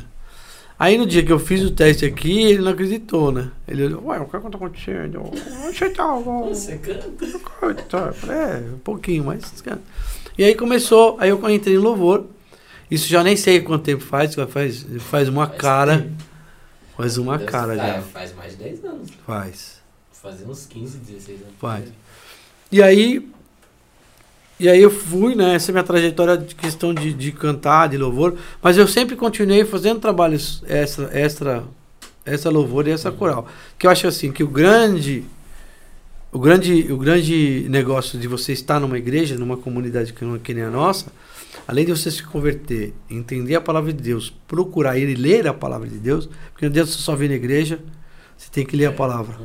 Aí no dia que eu fiz o teste aqui, ele não acreditou, né? Ele olhou, ué, o que tá acontecendo? Você tá, Você canta? É, um pouquinho, mas. cara. E aí começou, aí eu entrei em louvor. Isso já nem sei quanto tempo faz, faz, faz uma Faz cara. tempo. Faz uma Deve- cara ah, já. Faz mais de 10 anos. Faz. Fazia uns 15, 16 anos. Faz. E aí. E aí eu fui, né? Essa é a minha trajetória de questão de, de cantar, de louvor. Mas eu sempre continuei fazendo trabalhos extra, extra, extra louvor e essa coral. Que eu acho assim, que o grande. O grande, o grande negócio de você estar numa igreja, numa comunidade que, não- que nem a nossa, além de você se converter, entender a palavra de Deus, procurar ir e ler a palavra de Deus, porque não adianta você só vir na igreja, você tem que ler a palavra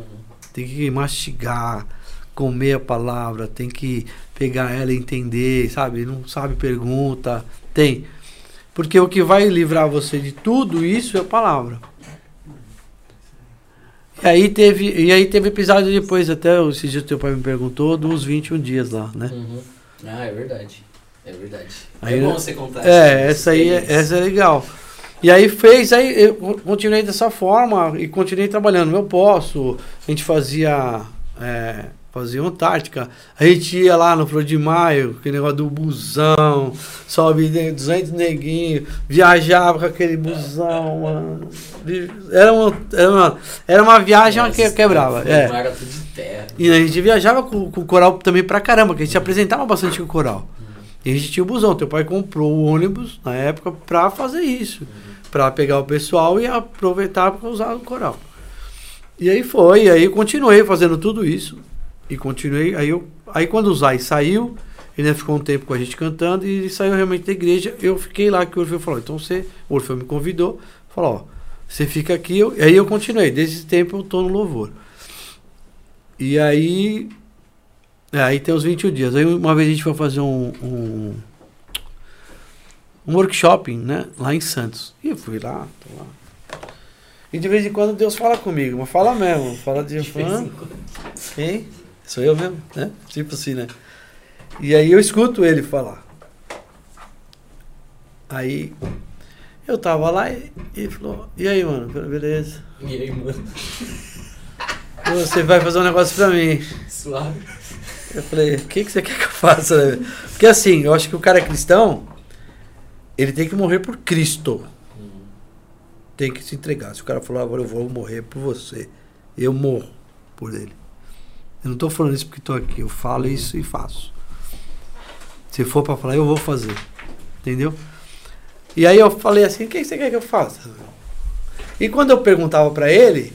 tem que mastigar, comer a palavra, tem que pegar ela e entender, sabe? Não sabe, pergunta. Tem. Porque o que vai livrar você de tudo isso é a palavra. E aí teve, e aí teve episódio depois, até esses dias teu pai me perguntou, dos 21 dias lá, né? Uhum. Ah, é verdade. É verdade. Aí, é bom você contar É, essa aí, é- essa é legal. E aí fez, aí eu continuei dessa forma e continuei trabalhando. Eu posso, a gente fazia é, fazia Antártica. A gente ia lá no Flor de Maio, aquele negócio do busão, sobe de 200 neguinhos, viajava com aquele busão, mano. Era uma, era uma, era uma viagem Mas que quebrava. É. Terra. E a gente viajava com, com o coral também pra caramba, que a gente apresentava bastante com o coral. E gente tinha o busão. Teu pai comprou o ônibus na época pra fazer isso. Pra pegar o pessoal e aproveitar pra usar o coral. E aí foi, e aí continuei fazendo tudo isso. E continuei. Aí, eu, aí quando o Zay saiu, ele ficou um tempo com a gente cantando e ele saiu realmente da igreja. Eu fiquei lá que o Orfeu falou. Então você, o Orfeu me convidou, falou, ó, você fica aqui. Eu, e aí eu continuei. Desde esse tempo eu tô no louvor. E aí. É, aí tem os 21 dias. Aí uma vez a gente foi fazer um. um um workshop, né? Lá em Santos. E eu fui lá, tô lá. E de vez em quando Deus fala comigo, mas fala mesmo. Fala de, De fã. Quem? Sou eu mesmo, né? Tipo assim, né? E aí eu escuto ele falar. Aí eu tava lá e ele falou, e aí, mano? Beleza. E aí, mano? Você vai fazer um negócio pra mim. Suave. Eu falei, o que, que você quer que eu faça? né? Porque assim, eu acho que o cara cristão, ele tem que morrer por Cristo. Tem que se entregar. Se o cara falou, agora eu vou morrer por você, eu morro por ele. Eu não tô falando isso porque tô aqui, eu falo isso e faço. Se for pra falar, eu vou fazer. Entendeu? E aí eu falei assim, o que você quer que eu faça? E quando eu perguntava pra ele,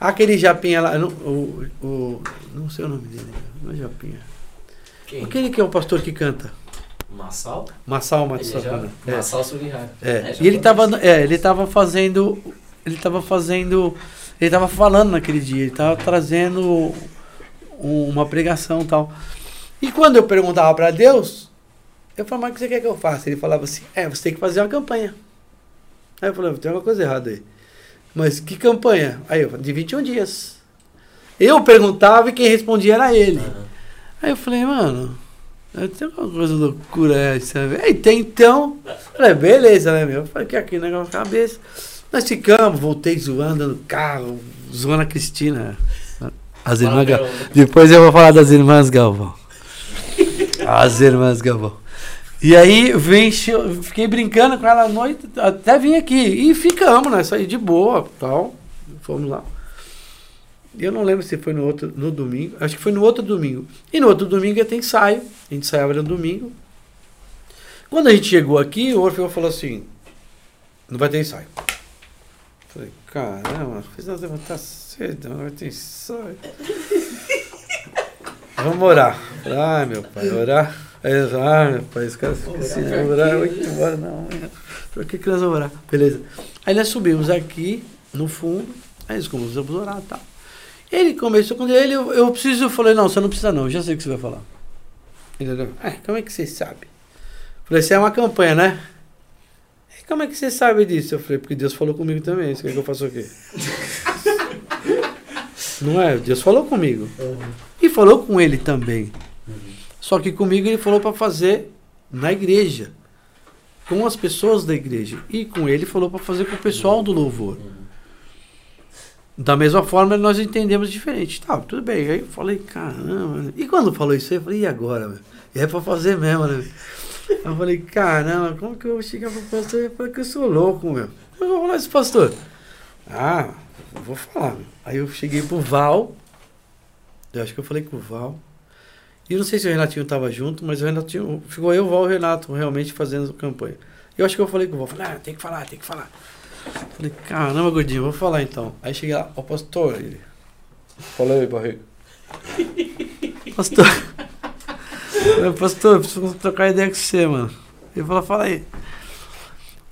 aquele japinha lá, não- o, o, não sei o nome dele, não é japinha. Quem? Aquele que é o pastor que canta. Massal? Massal já... Matsapana. É. Massal Surihara. É. já E ele tava, é, ele tava fazendo, ele tava fazendo, ele tava falando naquele dia, ele tava trazendo um- uma pregação e tal. E quando eu perguntava para Deus, eu falava, mas o que você quer que eu faça? Ele falava assim, é, você tem que fazer uma campanha. Aí eu falei, tem alguma coisa errada aí. Mas que campanha? Aí eu falei, de 21 dias. Eu perguntava e quem respondia era ele. Aham. Aí eu falei, mano, tem alguma coisa loucura essa. Aí tem então. Falei, beleza, né, meu? Falei que aqui negócio na cabeça. Nós ficamos, voltei zoando no carro, zoando a Cristina. As irmãs Gal... Depois eu vou falar das irmãs Galvão. As irmãs Galvão. E aí vem, fiquei brincando com ela à noite, até vim aqui. E ficamos, né? Saí de boa tal. Fomos lá. Eu não lembro se foi no outro no domingo. Acho que foi no outro domingo. E no outro domingo ia ter ensaio. A gente ensaiava no domingo. Quando a gente chegou aqui, o Orfeu falou assim: não vai ter ensaio. Falei, caramba, fiz nós levantar cedo, não vai ter ensaio. Vamos orar. Ai meu pai, orar. Aí eles falaram, ah, pai, os caras assim, pra orar, quê? oito horas, não. Por que, que nós vamos orar? Beleza. Aí nós subimos aqui, no fundo, aí nós começamos a orar e tal. Ele começou, quando ele, eu, eu preciso, eu falei, não, você não precisa não, eu já sei o que você vai falar. Ele falou, ah, como é que você sabe? Eu falei, isso é uma campanha, né? "E Como é que você sabe disso? Eu falei, porque Deus falou comigo também, você quer que eu faça o quê? não é? Deus falou comigo. Uhum. E falou com ele também. Só que comigo ele falou para fazer na igreja. Com as pessoas da igreja. E com ele falou para fazer com o pessoal do louvor. Da mesma forma, nós entendemos diferente. Tá, tudo bem. Aí eu falei, caramba. E quando falou isso eu falei, e agora? Meu? E é pra fazer mesmo, né? Eu falei, caramba, como que eu vou chegar pro pastor e falar que eu sou louco, meu? Eu vou falar isso, pastor. Ah, vou falar. meu. Aí eu cheguei pro Val. Eu acho que eu falei com o Val. E eu não sei se o Renatinho tava junto, mas o Renatinho. Ficou eu, o Val e o Renato realmente fazendo campanha. Eu acho que eu falei com o Val. Falei, ah, tem que falar, tem que falar. Falei, caramba, gordinho, vou falar então. Aí cheguei lá, ó, pastor, ele. Fala aí, barriga. pastor. Falei, pastor, preciso trocar ideia com você, mano. Ele falou, fala aí.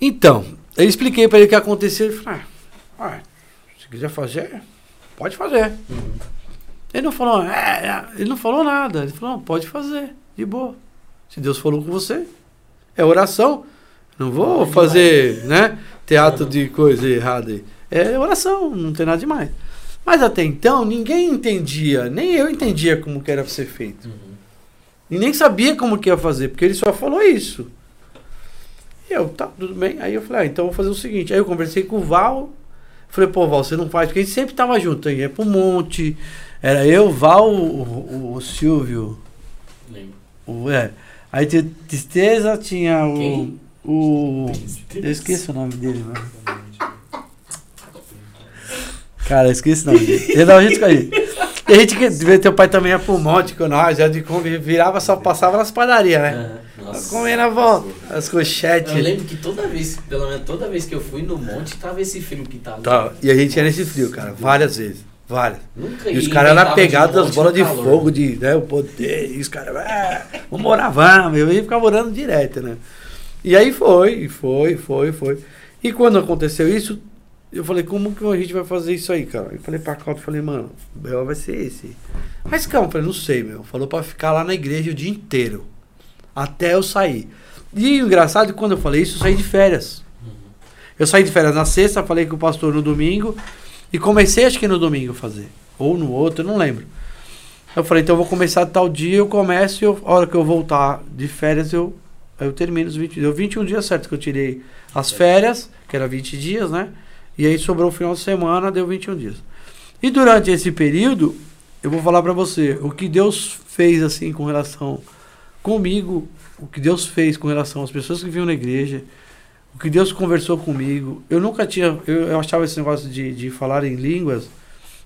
Então, eu expliquei pra ele o que aconteceu. Ele falou, ah, se quiser fazer, pode fazer. Ele não falou, é, é, ele não falou nada. Ele falou, não, pode fazer, de boa. Se Deus falou com você, é oração. Não vou fazer, né, teatro de coisa errada aí. É oração, não tem nada demais. Mas até então, ninguém entendia, nem eu entendia como que era ser feito. Uhum. E nem sabia como que ia fazer, porque ele só falou isso. E eu, tá, tudo bem. Aí eu falei, ah, então eu vou fazer o seguinte. Aí eu conversei com o Val. Falei, pô, Val, você não faz, porque a gente sempre tava junto, hein? É pro monte, Era eu, Val, o, o, o Silvio. Lembro. O, é. Aí tinha Tristeza, tinha o. Quem? O. Eu esqueci o nome dele, mano. Cara, eu esqueci o nome dele. Ele dava gente com a gente. A gente que vê teu pai também ia pro monte com nós, já de Kombi, virava, só passava nas padarias, né? Aham. Nossa. Comendo a volta, as Eu cochetes. lembro que toda vez, pelo menos toda vez que eu fui no monte, tava esse frio que tava. Tá, e a gente ia nesse frio, cara, várias vezes. Várias. Nunca E os caras eram pegados das bolas de fogo, de né, o poder, e os caras, ah, vamos morar, vamos. Eu ia ficar morando direto, né? E aí foi, foi, foi, foi. E quando aconteceu isso, eu falei, como que a gente vai fazer isso aí, cara? Eu falei pra Caldo, falei, mano, o B.O. vai ser esse. Mas calma, eu falei, não sei, meu. Falou pra ficar lá na igreja o dia inteiro. Até eu sair. E o engraçado é que quando eu falei isso, eu saí de férias. Eu saí de férias na sexta, falei com o pastor no domingo. E comecei, acho que no domingo, a fazer. Ou no outro, não lembro. Eu falei, então eu vou começar tal dia, eu começo e eu- a hora que eu voltar de férias, eu, eu termino os 20 dias. Deu 21 dias certo que eu tirei as férias, que era 20 dias, né? E aí sobrou o final de semana, deu 21 dias. E durante esse período, eu vou falar pra você, o que Deus fez assim com relação comigo, o que Deus fez com relação às pessoas que vinham na igreja, o que Deus conversou comigo. Eu nunca tinha, eu, eu achava esse negócio de, de falar em línguas,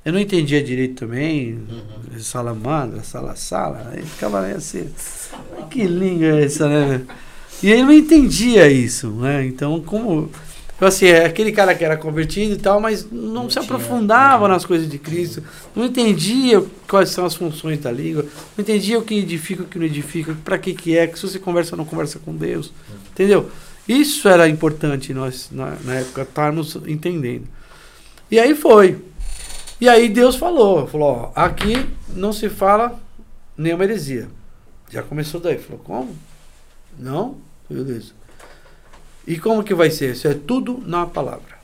eu não entendia direito também, Uhum. salamandra, sala, sala, aí ficava assim, que língua é essa, né? E ele não entendia isso, né? Então, como eu, assim, é aquele cara que era convertido e tal, mas não, Não se aprofundava Uhum. nas coisas de Cristo, não entendia quais são as funções da língua, não entendia o que edifica, o que não edifica, para que que é, que se você conversa ou não conversa com Deus, entendeu? Isso era importante nós, na, na época, estarmos entendendo. E aí foi. E aí Deus falou, falou, ó, aqui não se fala nenhuma heresia. Já começou daí. Falou, como? Não? Beleza. E como que vai ser? Isso é tudo na palavra.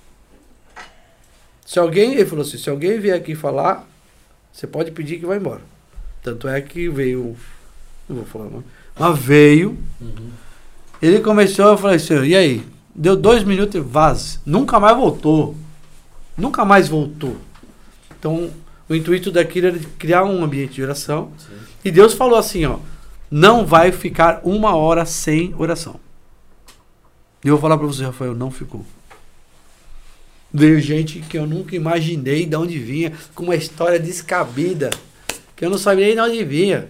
Se alguém, ele falou assim, se alguém vier aqui falar, você pode pedir que vai embora. Tanto é que veio, não vou falar não, mas veio, Uhum. Ele começou, eu falei assim, e aí? Deu dois minutos e vaze. Nunca mais voltou. Nunca mais voltou. Então, o intuito daquilo era de criar um ambiente de oração. Sim. E Deus falou assim, ó, não vai ficar uma hora sem oração. E eu vou falar pra você, Rafael, não ficou. Veio gente que eu nunca imaginei de onde vinha, com uma história descabida, que eu não sabia nem de onde vinha.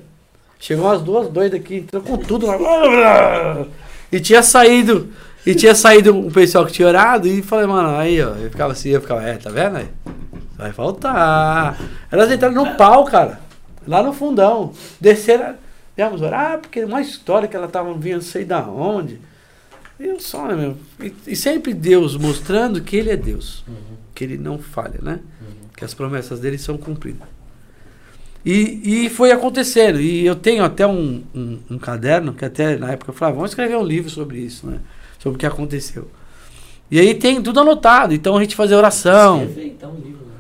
Chegou umas duas doidas aqui, entrou com tudo lá. E tinha saído, e tinha saído o pessoal que tinha orado, e falei, mano, aí, ó, eu ficava assim, eu ficava, é, tá vendo aí? Vai faltar. Elas entraram no pau, cara. Lá no fundão. Desceram. Viemos orar, porque uma história que ela tava vindo, não sei da onde. E eu só, né, meu? E, e sempre Deus mostrando que Ele é Deus. Uhum. Que Ele não falha, né? Uhum. Que as promessas dele são cumpridas. E, e foi acontecendo. E eu tenho até um, um, um caderno, que até na época eu falava, vamos escrever um livro sobre isso, né? Sobre o que aconteceu. E aí tem tudo anotado. Então a gente fazia oração. Escrever, então, um livro, né?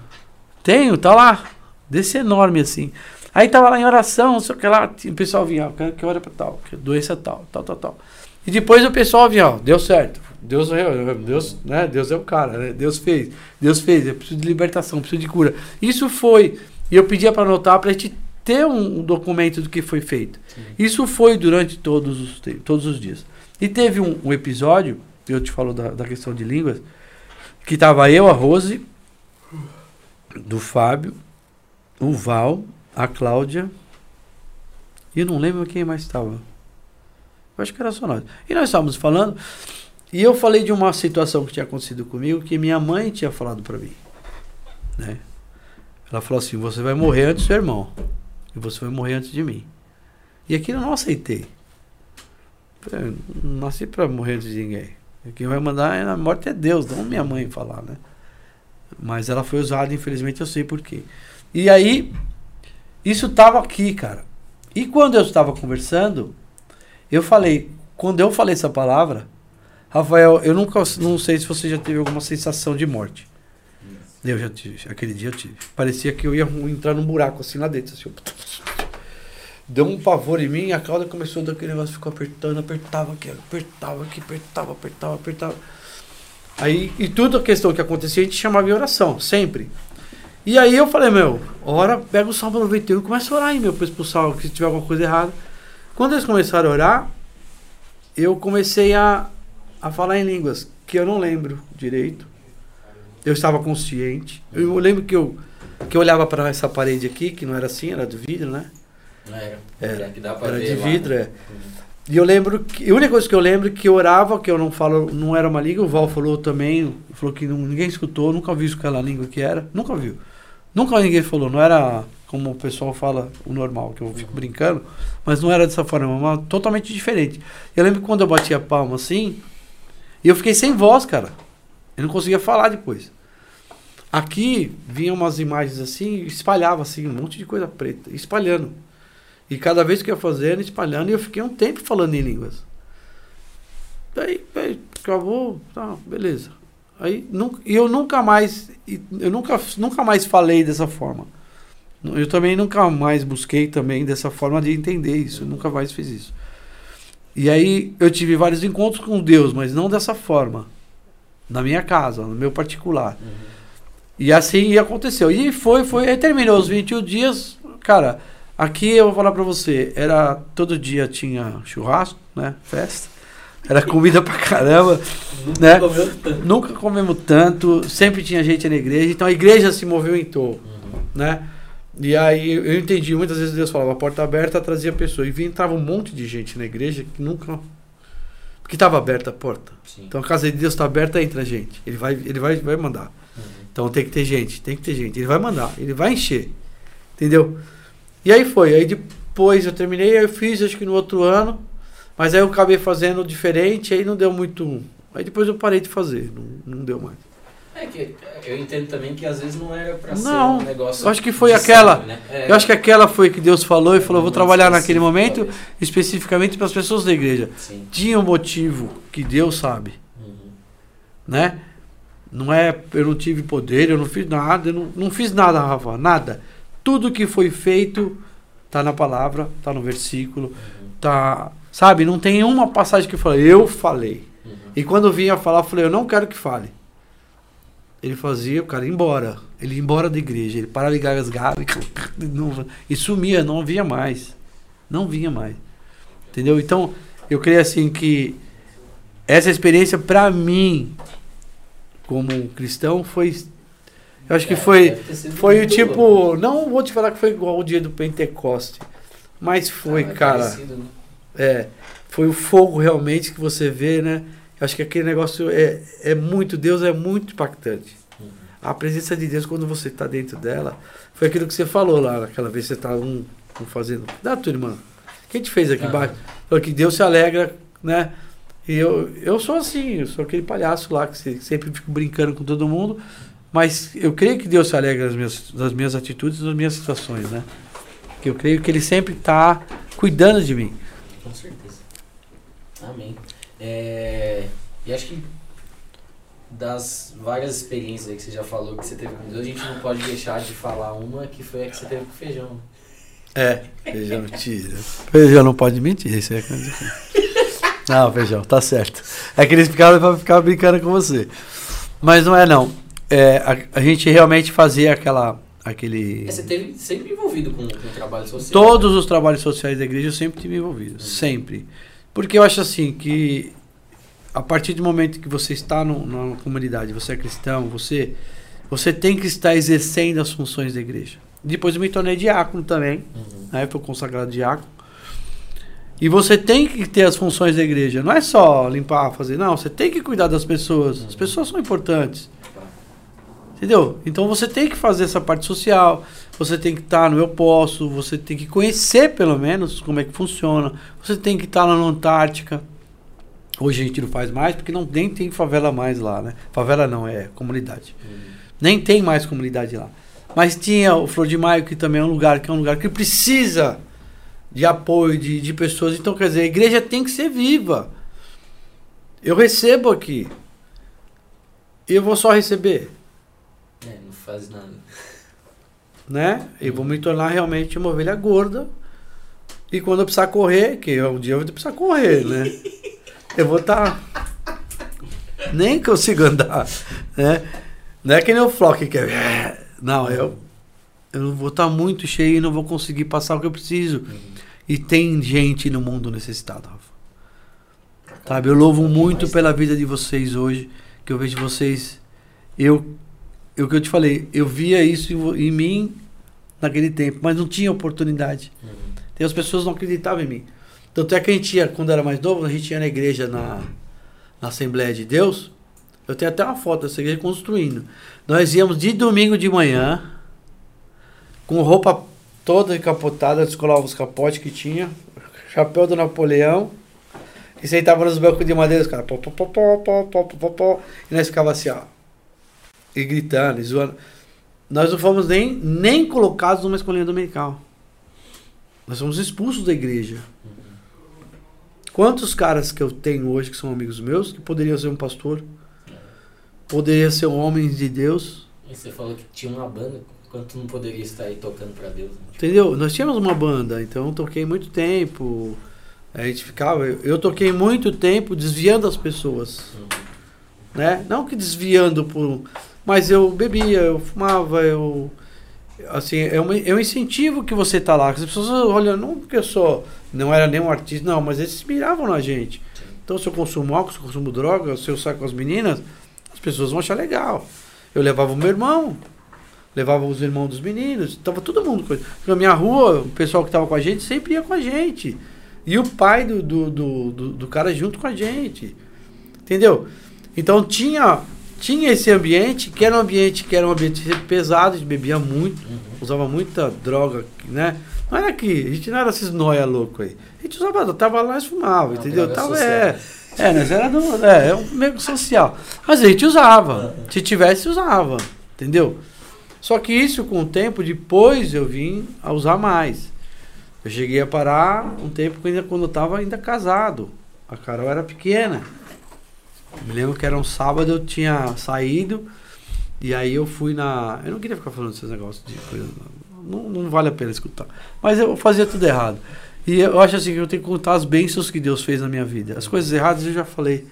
Tenho, tá lá. Desse enorme assim. Aí tava lá em oração, só que lá o pessoal vinha, ó, que, que hora pra tal, que doença tal, tal, tal, tal. E depois o pessoal vinha, ó, deu certo. Deus, Deus, né? Deus é o cara, né? Deus fez. Deus fez, eu preciso de libertação, preciso de cura. Isso foi. E eu pedia para anotar pra gente ter um, um documento do que foi feito. Sim. Isso foi durante todos os, todos os dias. E teve um, um episódio, eu te falo da, da questão de línguas, que tava eu, a Rose, do Fábio, o Val, a Cláudia, e eu não lembro quem mais estava. Eu acho que era só nós. E nós estávamos falando, e eu falei de uma situação que tinha acontecido comigo, que minha mãe tinha falado para mim. Né? Ela falou assim: você vai morrer antes do seu irmão, e você vai morrer antes de mim. E aquilo eu não aceitei. Eu não nasci para morrer antes de ninguém. Quem vai mandar na morte é Deus, não minha mãe falar, né? Mas ela foi usada, infelizmente eu sei por quê. E aí, isso tava aqui, cara. E quando eu estava conversando, eu falei, quando eu falei essa palavra, Rafael, eu nunca, não sei se você já teve alguma sensação de morte. Eu já tive, aquele dia eu tive. Parecia que eu ia entrar num buraco assim lá dentro. Assim, Deu um pavor em mim, a cauda começou a dar aquele negócio, ficou apertando, apertava aqui, apertava aqui, apertava, apertava, apertava. Aí, e tudo a questão que acontecia, a gente chamava de oração, sempre. E aí eu falei, meu, ora, pega o Salmo 91 e começa a orar aí, meu, pra expulsar se tiver alguma coisa errada. Quando eles começaram a orar, eu comecei a, a falar em línguas, que eu não lembro direito. Eu estava consciente. Eu lembro que eu, que eu olhava para essa parede aqui, que não era assim, era de vidro, né? Não era. Era. pra Era de lá, vidro, né? é. E eu lembro que. A única coisa que eu lembro é que eu orava, que eu não falo, não era uma língua, o Val falou também, falou que não- ninguém escutou, nunca viu aquela língua que era. Nunca viu. Nunca ninguém falou, não era como o pessoal fala o normal, que eu fico brincando, mas não era dessa forma, era uma, totalmente diferente. Eu lembro que quando eu batia a palma assim, e eu fiquei sem voz, cara. Eu não conseguia falar depois. Aqui vinham umas imagens assim, espalhava assim, um monte de coisa preta, espalhando. E cada vez que eu ia fazendo, espalhando, e eu fiquei um tempo falando em línguas. Daí, aí, acabou, tá, beleza. Aí, nunca, e eu nunca mais, eu nunca, nunca mais falei dessa forma. Eu também nunca mais busquei também dessa forma de entender isso, eu nunca mais fiz isso. E aí, eu tive vários encontros com Deus, mas não dessa forma. Na minha casa, no meu particular. Uhum. E assim aconteceu. E foi, foi, aí terminou os 21 dias. Cara, aqui eu vou falar pra você, era todo dia tinha churrasco, né? Festa. Era comida pra caramba, Nunca né? comeu tanto. Nunca comemos tanto, sempre tinha gente na igreja, então a igreja se movimentou, Uhum. né? E aí eu entendi, muitas vezes Deus falava, a porta aberta trazia pessoas. E vinha, entrava um monte de gente na igreja que nunca. Porque estava aberta a porta. Sim. Então a casa de Deus está aberta, entra gente. Ele vai, ele vai, vai mandar. Então tem que ter gente, tem que ter gente. Ele vai mandar, ele vai encher. Entendeu? E aí foi. Aí depois eu terminei, aí eu fiz acho que no outro ano. Mas aí eu acabei fazendo diferente, aí não deu muito. Aí depois eu parei de fazer, não, não deu mais. É que eu entendo também que às vezes não era pra Não, ser um negócio. eu acho que foi aquela- sangue, né? É, Eu acho que aquela foi que Deus falou e falou: vou trabalhar naquele momento, talvez. especificamente para as pessoas da igreja. Sim. Tinha um motivo que Deus sabe, Uhum. né? Não é, eu não tive poder, eu não fiz nada, eu não, não fiz nada, Rafa, nada. Tudo que foi feito tá na palavra, tá no versículo, Uhum. tá, sabe? Não tem uma passagem que fala, eu falei. Uhum. E quando vinha falar, eu falei, eu não quero que fale. Ele fazia o cara ir embora. Ele ia embora da igreja, ele parava de gasgar e, não- e sumia, não vinha mais. Não vinha mais. Entendeu? Então, eu creio assim que essa experiência para mim como cristão foi eu acho que É, foi sido foi o tipo, não vou te falar que foi igual o dia do Pentecoste, mas foi, Ah, é cara. parecido, né? É, foi o fogo realmente que você vê, né? Eu acho que aquele negócio é, é muito, Deus é muito impactante. Uhum. A presença de Deus, quando você está dentro dela, foi aquilo que você falou lá, naquela vez que você está um, um fazendo. Dá tua irmã. Quem te fez aqui Aham. embaixo? Falou que Deus se alegra, né? E eu, eu sou assim, eu sou aquele palhaço lá que se- sempre fico brincando com todo mundo, mas eu creio que Deus se alegra das minhas, das minhas atitudes, das minhas situações, né? Que eu creio que Ele sempre está cuidando de mim. Com certeza. Amém. É, e acho que das várias experiências aí que você já falou que você teve com Deus, a gente não pode deixar de falar uma que foi a que você teve com o feijão. É, feijão tira. Feijão não pode mentir, isso é coisa Não, feijão, tá certo. É que eles ficaram pra ficar brincando com você. Mas não é não. É, a, a gente realmente fazia aquela. aquele. É, Você teve sempre envolvido com, com o trabalho social. Todos os trabalhos sociais da igreja eu sempre tive envolvido. Sempre. Porque eu acho assim que a partir do momento que você está no, na comunidade, você é cristão, você, você tem que estar exercendo as funções da igreja. Depois eu me tornei diácono também. Uhum. né? Fui consagrado diácono. E você tem que ter as funções da igreja. Não é só limpar, fazer. Não, você tem que cuidar das pessoas. As pessoas são importantes. Entendeu? Então você tem que fazer essa parte social. Você tem que estar no Eu Posso. Você tem que conhecer, pelo menos, como é que funciona. Você tem que estar lá na Antártica. Hoje a gente não faz mais, porque não, nem tem favela mais lá, né? Favela não, é comunidade. Uhum. Nem tem mais comunidade lá. Mas tinha o Flor de Maio, que também é um lugar que é um lugar que precisa de apoio de, de pessoas. Então, quer dizer, a igreja tem que ser viva. Eu recebo aqui. E eu vou só receber, É, não faz nada. né? Eu vou me tornar realmente uma ovelha gorda. E quando eu precisar correr, que um dia eu vou precisar correr, né? Eu vou estar. Nem consigo andar, né? Não é que nem o Flock que é. Não, eu, eu vou estar muito cheio e não vou conseguir passar o que eu preciso. Uhum. E tem gente no mundo necessitada, Rafa. Sabe, eu louvo muito pela vida de vocês hoje, que eu vejo vocês. Eu, eu que eu te falei, eu via isso em, mim naquele tempo, mas não tinha oportunidade. Uhum. As pessoas não acreditavam em mim. Tanto é que a gente ia, quando era mais novo, a gente ia na igreja, na, na Assembleia de Deus. Eu tenho até uma foto dessa igreja construindo. Nós íamos de domingo de manhã, com roupa toda encapotada, descolava os capotes que tinha, chapéu do Napoleão, e sentava nos bancos de madeira, os caras, pó, pó, pó, pó, pó, e nós ficava assim, ó, e gritando, e zoando. Nós não fomos nem, nem colocados numa escolinha dominical. Nós fomos expulsos da igreja. Quantos caras que eu tenho hoje que são amigos meus que poderiam ser um pastor? Poderia ser um homem de Deus? E você falou que tinha uma banda, quanto não poderia estar aí tocando pra Deus? Né? Entendeu? Nós tínhamos uma banda, então toquei muito tempo. A gente ficava. Eu, eu toquei muito tempo desviando as pessoas. Uhum. Né? Não que desviando por. Mas eu bebia, eu fumava, eu. Assim, é um, é um incentivo que você tá lá. As pessoas olham, não porque eu sou. Não era nem um artista, não, mas eles se miravam na gente. Então, se eu consumo álcool, se eu consumo droga, se eu saio com as meninas, as pessoas vão achar legal. Eu levava o meu irmão, levava os irmãos dos meninos, tava todo mundo com Na minha rua, o pessoal que tava com a gente sempre ia com a gente. E o pai do, do, do, do, do cara junto com a gente. Entendeu? Então tinha, tinha esse ambiente, que era um ambiente que era um ambiente pesado, a gente bebia muito, Uhum. usava muita droga, né? Não era que, a gente não era esses noia louco aí. A gente usava, tava lá e fumava, Uma entendeu? Tava, é, é, nós era do, é, é um meio social. Mas a gente usava. Se tivesse, usava. Entendeu? Só que isso, com o tempo, depois eu vim a usar mais. Eu cheguei a parar um tempo ainda quando eu estava ainda casado. A Carol era pequena. Me lembro que era um sábado, eu tinha saído. E aí eu fui na. Eu não queria ficar falando desses negócios de coisa. Não, não vale a pena escutar. Mas eu fazia tudo errado. E eu acho assim que eu tenho que contar as bênçãos que Deus fez na minha vida. As coisas erradas eu já falei.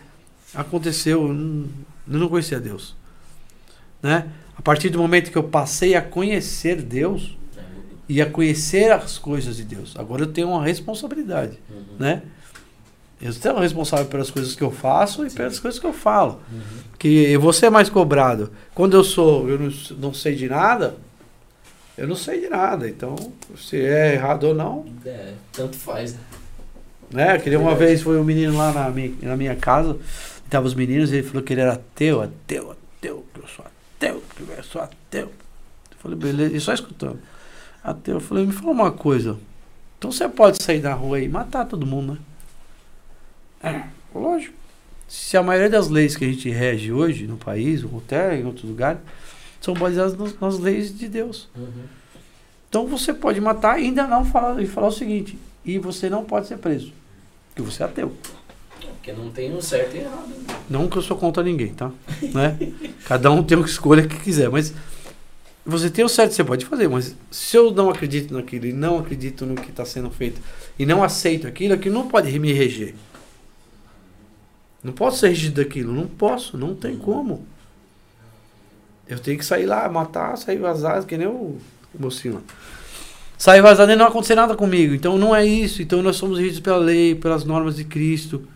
Aconteceu, eu não, eu não conhecia Deus. Né? A partir do momento que eu passei a conhecer Deus É, e a conhecer as coisas de Deus, agora eu tenho uma responsabilidade. uhum. Né? Eu sou responsável pelas coisas que eu faço e pelas coisas que eu falo. Uhum. Que eu vou ser mais cobrado. Quando eu sou, eu não, não sei de nada, eu não sei de nada. Então, se é errado ou não, É, tanto faz, né? né? Que uma vez foi um menino lá na minha, na minha casa, tava os meninos, e ele falou que ele era ateu, ateu, ateu, que eu sou eu sou ateu. Eu falei, beleza, e só escutando. Ateu, eu falei, me fala uma coisa. Então você pode sair na rua e matar todo mundo, né? É, lógico. Se a maioria das leis que a gente rege hoje no país, ou até em outros lugares, são baseadas nas, nas leis de Deus. Uhum. Então você pode matar e ainda não falar, e falar o seguinte, e você não pode ser preso, porque você é ateu. Porque não tem um certo e errado. né? Não que eu sou contra ninguém, tá? Né? Cada um tem que escolha que quiser, mas você tem o certo, você pode fazer, mas se eu não acredito naquilo e não acredito no que está sendo feito e não aceito aquilo, aquilo não pode me reger. Não posso ser regido daquilo, não posso, não tem como. Eu tenho que sair lá, matar, sair vazado, que nem o mocinho lá. Sair vazado e não acontecer nada comigo. Então não é isso. Então nós somos regidos pela lei, pelas normas de Cristo.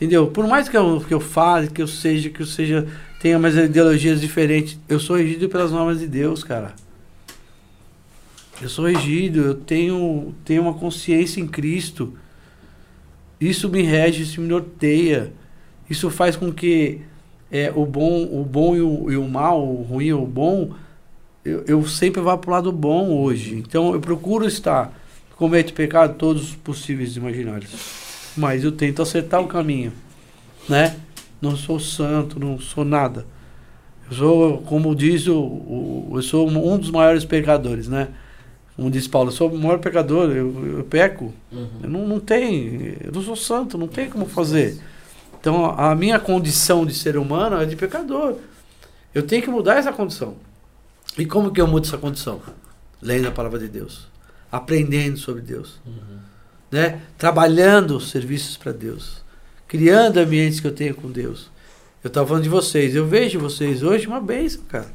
Entendeu? Por mais que eu, que eu fale, que eu seja, que eu seja, tenha mais ideologias diferentes, eu sou regido pelas normas de Deus, cara. Eu sou regido, eu tenho, tenho uma consciência em Cristo. Isso me rege, isso me norteia. Isso faz com que é, o bom, o bom e o, e o mal, o ruim e o bom, eu, eu sempre vá para o lado bom hoje. Então eu procuro estar, cometo pecado todos os possíveis e imaginários. Mas eu tento acertar o caminho, né? Não sou santo, não sou nada. Eu sou, como diz o, o eu sou um dos maiores pecadores, né? Como diz Paulo, eu sou o maior pecador, eu, eu peco. Uhum. Eu não, não tem, eu não sou santo, não tem como fazer. Então a minha condição de ser humano é de pecador. Eu tenho que mudar essa condição. E como que eu mudo essa condição? Lendo a palavra de Deus, aprendendo sobre Deus, Uhum. Né? Trabalhando serviços para Deus, criando ambientes que eu tenho com Deus. Eu estava falando de vocês, eu vejo vocês hoje uma bênção, cara.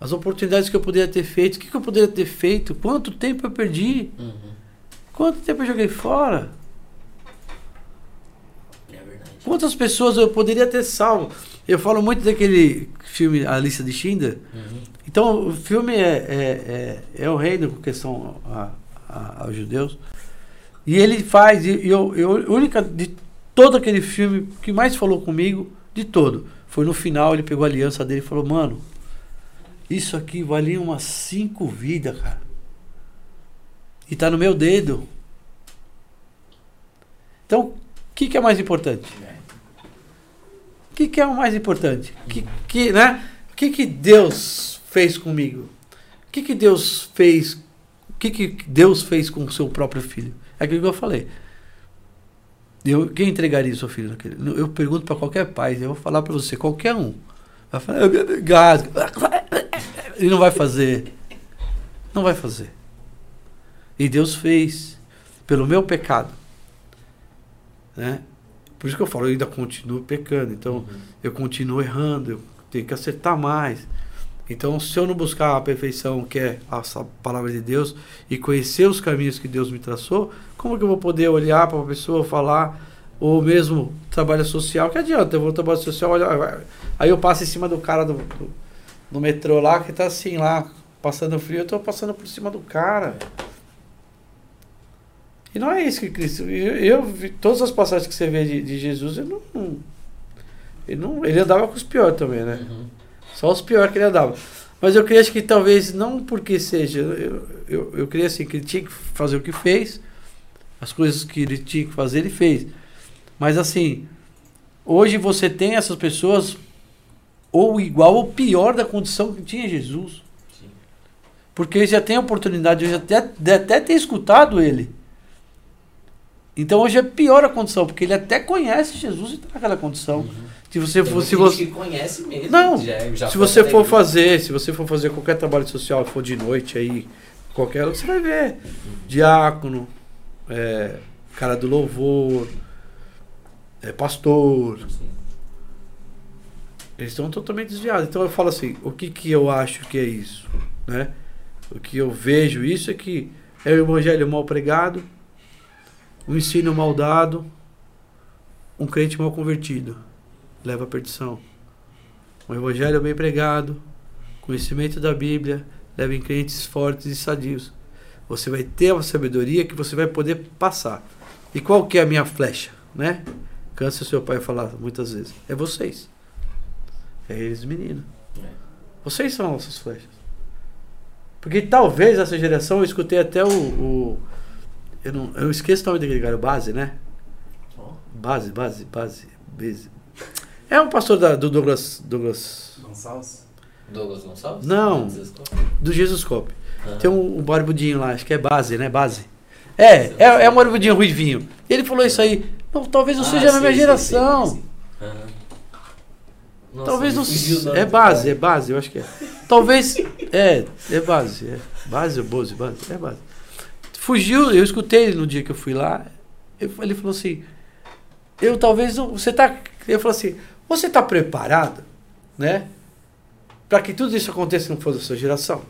as oportunidades que eu poderia ter feito, o que, que eu poderia ter feito, quanto tempo eu perdi, Uhum. quanto tempo eu joguei fora, É quantas pessoas eu poderia ter salvo. Eu falo muito daquele filme A Lista de Schindler. Uhum. Então, o filme é, é, é, é o reino com questão a, a, aos judeus. E ele faz, e eu, eu, única de todo aquele filme que mais falou comigo, de todo, foi no final, ele pegou a aliança dele e falou, mano, isso aqui valia umas cinco vidas, cara. E tá no meu dedo. Então, o que, que é mais importante? O que, que é o mais importante? Que, que, né? O que, que Deus fez comigo? O que, que Deus fez? O que, que Deus fez com o seu próprio filho? É aquilo que eu falei. Eu, quem entregaria o seu filho naquele? Eu pergunto para qualquer pai, eu vou falar para você, qualquer um. Vai falar, "Eu me obrigado." Ele não vai fazer. Não vai fazer. E Deus fez pelo meu pecado. Né? Por isso que eu falo, eu ainda continuo pecando. Então, Uhum. eu continuo errando, eu tenho que acertar mais. Então, se eu não buscar a perfeição, que é a palavra de Deus, e conhecer os caminhos que Deus me traçou, como que eu vou poder olhar para uma pessoa, falar, ou mesmo trabalho social? Que adianta? Eu vou trabalho social, olha, aí eu passo em cima do cara do, do, do metrô lá, que tá assim lá, passando frio, eu tô passando por cima do cara. E não é isso que Cristo. Eu, eu vi todas as passagens que você vê de, de Jesus, ele não, não. Ele andava com os piores também, né? Uhum. Só os piores que ele andava. Mas eu creio que talvez, não porque seja. Eu, eu, eu creio assim, que ele tinha que fazer o que fez, as coisas que ele tinha que fazer, ele fez. Mas assim, hoje você tem essas pessoas, ou igual ou pior da condição que tinha Jesus. Sim. Porque eles já têm a oportunidade, eu já até, até ter escutado ele. Então hoje é pior a condição, porque ele até conhece Jesus e está naquela condição. Uhum. Se você for, se você conhece mesmo. Não, já- já se você for fazer, se você for fazer qualquer trabalho social, for de noite aí, qualquer, você vai ver diácono, é, cara do louvor, é, pastor, Sim. eles estão totalmente desviados. Então eu falo assim, o que que eu acho que é isso, né? O que eu vejo isso é que é o evangelho mal pregado, um ensino mal dado, um crente mal convertido leva à perdição. Um evangelho bem pregado, conhecimento da Bíblia, leva em crentes fortes e sadios. Você vai ter uma sabedoria que você vai poder passar. E qual que é a minha flecha, né? Cansa seu pai falar muitas vezes. É vocês. É eles, menino. Vocês são nossas flechas. Porque talvez essa geração, eu escutei até o. o- eu, não, eu esqueço o nome daquele cara, o Base, né? Base, Base, Base. Base. É um pastor da- do Douglas, Douglas. Gonçalves? Douglas Gonçalves? Não. Douglas Do Jesus Cop. Aham. Tem um, um barbudinho lá, acho que é Base, né? Base. É, é, é um barbudinho ruivinho. Ele falou isso aí. Não, talvez não Ah, seja na minha geração. sei, sei. Aham. Nossa, Talvez não. nome É base, cara. é base, eu acho que é. Talvez. É, é base. É base ou Bose, base? É base. Fugiu, eu escutei ele no dia que eu fui lá. eu- Ele falou assim: Eu talvez não. Você tá. Eu falei assim: Você tá preparado, né? Para que tudo isso aconteça não fosse da sua geração?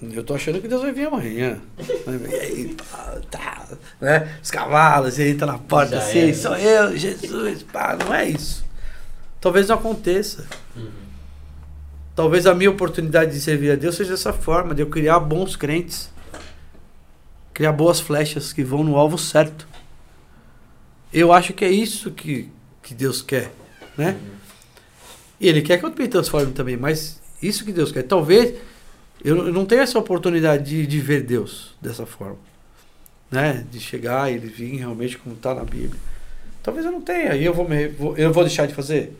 Eu tô achando que Deus vai vir amanhã. E aí, pá, tá, né? Os cavalos, e aí tá na porta Já assim, era. sou eu, Jesus, pá, não é isso. Talvez não aconteça. Uhum. Talvez a minha oportunidade de servir a Deus seja dessa forma, de eu criar bons crentes. Criar boas flechas que vão no alvo certo. Eu acho que é isso que, que Deus quer, né? E Ele quer que eu me transforme também, mas isso que Deus quer. Talvez eu não tenha essa oportunidade de, de ver Deus dessa forma, né? De chegar e ele vir realmente como está na Bíblia. Talvez eu não tenha, e eu vou, me, eu vou deixar de fazer.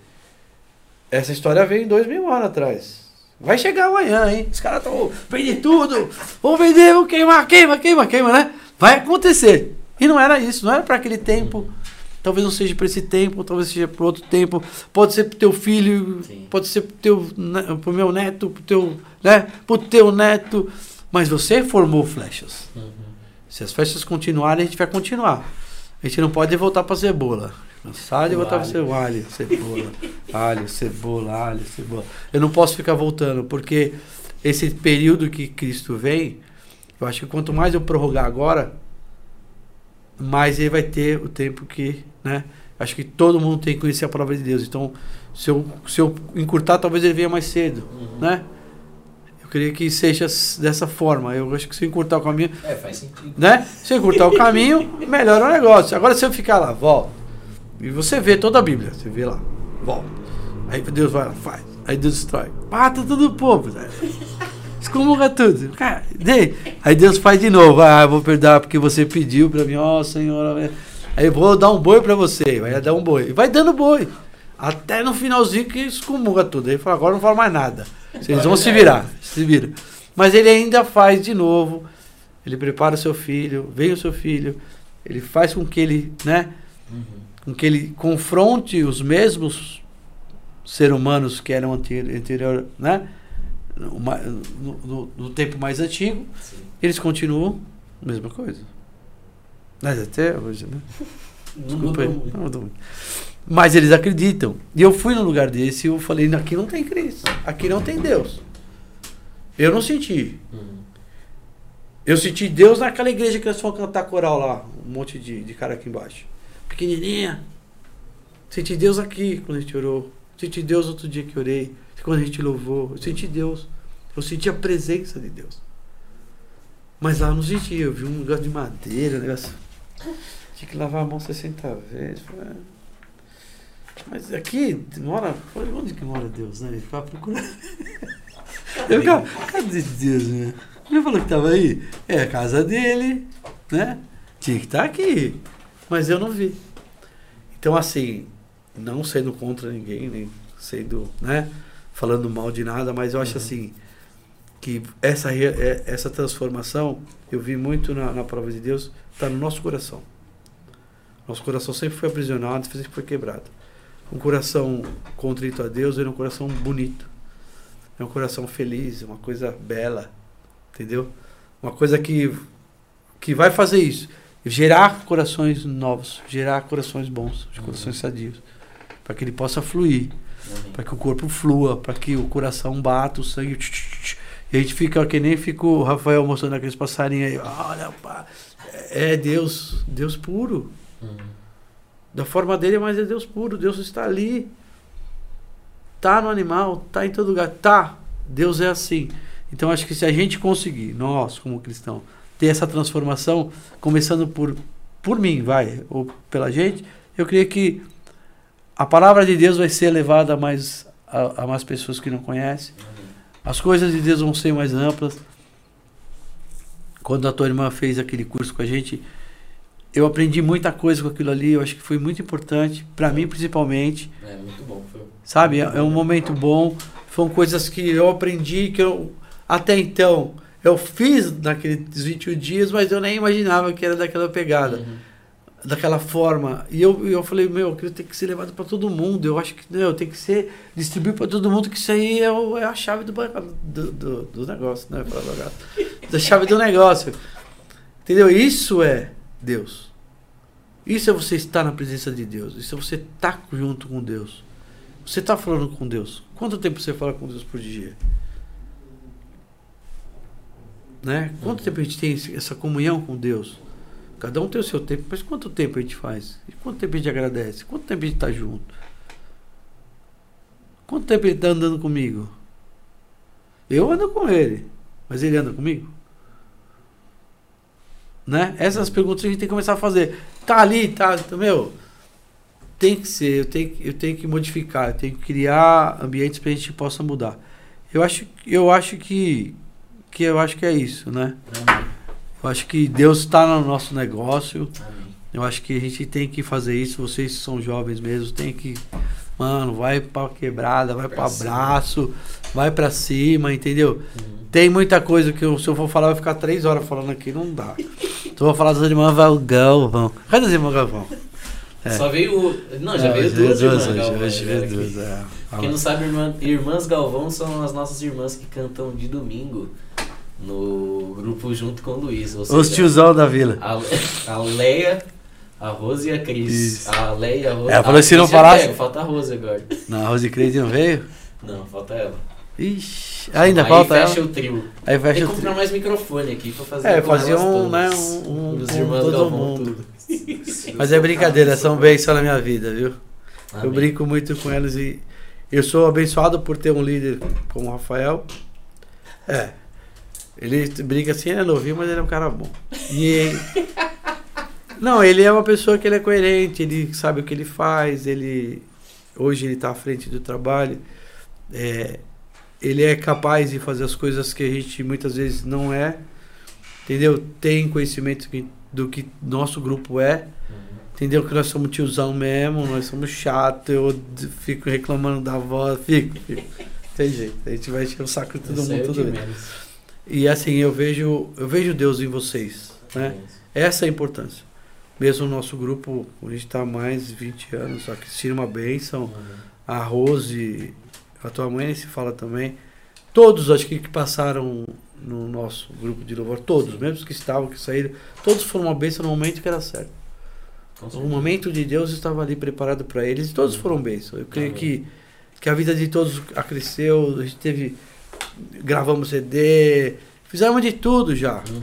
Essa história veio em dois mil anos atrás. Vai chegar amanhã, hein? Os caras estão vender tudo, vão vender, vão queimar, queima, queima, queima, né? Vai acontecer. E não era isso, não era para aquele tempo. Talvez não seja para esse tempo, talvez seja para outro tempo. Pode ser pro teu filho, Sim. pode ser teu, ne- pro meu neto, pro teu, né? Pro teu neto. Mas você formou flechas. Uhum. Se as flechas continuarem, a gente vai continuar. A gente não pode voltar para cebola. De O botar alho. o alho, cebola, alho, cebola, alho, cebola. Eu não posso ficar voltando, porque esse período que Cristo vem, eu acho que quanto mais eu prorrogar agora, mais ele vai ter o tempo que, né? Acho que todo mundo tem que conhecer a palavra de Deus. Então, se eu, se eu encurtar, talvez ele venha mais cedo, Uhum. né? Eu queria que seja dessa forma. Eu acho que se eu encurtar o caminho, É, faz sentido. né? Se eu encurtar o caminho, melhora o negócio. Agora, se eu ficar lá, volta. E você vê toda a Bíblia, você vê lá, volta. Aí Deus vai lá, faz. Aí Deus destrói. Mata todo o povo. né? Excomunga tudo. Cara. Aí Deus faz de novo. Ah, vou perdoar porque você pediu pra mim. Ó, Senhor. Aí eu vou dar um boi pra você. Vai dar um boi. E vai dando boi. Até no finalzinho que excomunga tudo. Aí fala, agora não falo mais nada. Vocês vão se virar. Se vira. Mas ele ainda faz de novo. Ele prepara o seu filho. Vem o seu filho. Ele faz com que ele, né? Uhum. Com que ele confronte os mesmos seres humanos que eram anteri- anterior, né? No, no- no- no tempo mais antigo, Sim. eles continuam a mesma coisa. Mas até hoje, né? Desculpa aí. Não mudou muito. Mas eles acreditam. E eu fui num lugar desse e eu falei, aqui não tem Cristo, aqui não tem Deus. Eu não senti. Uhum. Eu senti Deus naquela igreja que eles foram cantar coral lá, um monte de, de cara aqui embaixo. Pequenininha. Senti Deus aqui quando a gente orou. Senti Deus outro dia que orei. Quando a gente louvou. Eu senti Deus. Eu senti a presença de Deus. Mas lá eu não senti. Eu vi um negócio de madeira, um negócio. Tinha que lavar a mão 60 vezes. "Ah, Mas aqui mora. Falei, onde que mora Deus, né? Ele ficava procurando. Eu ficava, cadê Deus, né? Ele falou que tava aí. É a casa dele, né? Tinha que estar aqui. Mas eu não vi. Então, assim, não sendo contra ninguém, nem sendo, né? Falando mal de nada, mas eu acho Uhum. assim que essa, é- essa transformação, eu vi muito na, na prova de Deus, está no nosso coração. Nosso coração sempre foi aprisionado, sempre foi quebrado. Um coração contrito a Deus é um coração bonito. É um coração feliz, uma coisa bela. Entendeu? Uma coisa que, que vai fazer isso. Gerar corações novos, gerar corações bons, corações sadios. Para que ele possa fluir Amém. para que o corpo flua, para que o coração bata, o sangue. tch, tch, tch. E a gente fica que nem fica o Rafael mostrando aqueles passarinhos aí. Olha, pá. É Deus, Deus puro. Uhum. Da forma dele, mas é Deus puro. Deus está ali. Tá no animal, tá em todo lugar. Tá. Deus é assim. Então acho que se a gente conseguir, nós como cristãos, ter essa transformação, começando por, por mim, vai, ou pela gente, eu creio que a palavra de Deus vai ser levada a mais, a, a mais pessoas que não conhecem. As coisas de Deus vão ser mais amplas. Quando a tua irmã fez aquele curso com a gente, eu aprendi muita coisa com aquilo ali. Eu acho que foi muito importante, para mim principalmente. É muito bom. Foi... Sabe? É, é um momento bom. Foram coisas que eu aprendi que eu até então eu fiz naqueles 21 dias, mas eu nem imaginava que era daquela pegada Uhum. daquela forma. E eu, eu falei, meu, aquilo tem que ser levado para todo mundo. Eu acho que não, tem que ser distribuído para todo mundo, que isso aí é, o- é a chave do, do, do, do negócio, né? Da chave do negócio. Entendeu? Isso é Deus. Isso é você estar na presença de Deus. Isso é você estar junto com Deus. Você está falando com Deus. Quanto tempo você fala com Deus por dia? Né? Quanto tempo a gente tem essa comunhão com Deus? Cada um tem o seu tempo, mas quanto tempo a gente faz? E quanto tempo a gente agradece? Quanto tempo a gente está junto? Quanto tempo ele está andando comigo? Eu ando com ele, mas ele anda comigo? Né? Essas perguntas a gente tem que começar a fazer. Tá ali, tá, meu. Tem que ser, eu tenho, eu tenho que modificar, eu tenho que criar ambientes para a gente possa mudar. Eu acho, eu acho que, que eu acho que é isso, né? Amém. Eu acho que Deus está no nosso negócio. Amém. Eu acho que a gente tem que fazer isso. Vocês que são jovens mesmo, tem que. Mano, vai pra quebrada, vai Pra pra abraço, vai pra cima, entendeu? Uhum. Tem muita coisa que eu, se eu for falar, vai ficar três horas falando aqui, não dá. Então eu vou falar das irmãs Galvão. Cadê as irmãs Galvão? É. Só veio. o- Não, já Ah, veio duas veio irmãs Galvão, hoje né, duas, é. Quem não sabe, irmã, Irmãs Galvão são as nossas irmãs que cantam de domingo no grupo junto com o Luiz. ou Os seja, tiozão da vila. A, a Leia, A Rose e a Cris. Isso. A Leia e a Rose. Ela falou Ah, se não Cris falasse- pega, Falta a Rose agora. Não, a Rose Crazy não veio? Não, falta ela. Ixi, ainda Aí falta fecha ela. o trio. Aí Tem fecha que o comprar mais microfone aqui pra fazer É, elas um, né, um, um, irmãos todo Galvão, mundo. Mas é brincadeira, são bênçãos na minha vida, viu? Eu Amém. brinco muito com elas e eu sou abençoado por ter um líder como o Rafael. É. Ele brinca assim, ele é novinho, mas ele é um cara bom. E Não, ele é uma pessoa que ele é coerente, ele sabe o que ele faz, ele hoje ele está à frente do trabalho. É, ele é capaz de fazer as coisas que a gente muitas vezes não é. Entendeu? Tem conhecimento que- do que nosso grupo é. Uhum. Entendeu? Que nós somos tiozão mesmo, nós somos chato, eu fico reclamando da voz, fico, fico. Tem jeito, a gente vai encher o saco de todo aí mundo é o E assim, eu vejo, eu vejo Deus em vocês, né? Essa é a importância. Mesmo o nosso grupo, a gente está há mais de 20 anos, a Cristina é uma bênção, Uhum. a Rose, a tua mãe se fala também. Todos, acho que, que passaram no nosso grupo de louvor, todos, mesmo os que estavam, que saíram, todos foram uma bênção no momento que era certo. O momento de Deus estava ali preparado para eles e todos foram bênçãos. Eu creio Amém. que, que a vida de todos cresceu, a gente teve. Gravamos CD, fizemos de tudo já. Uhum.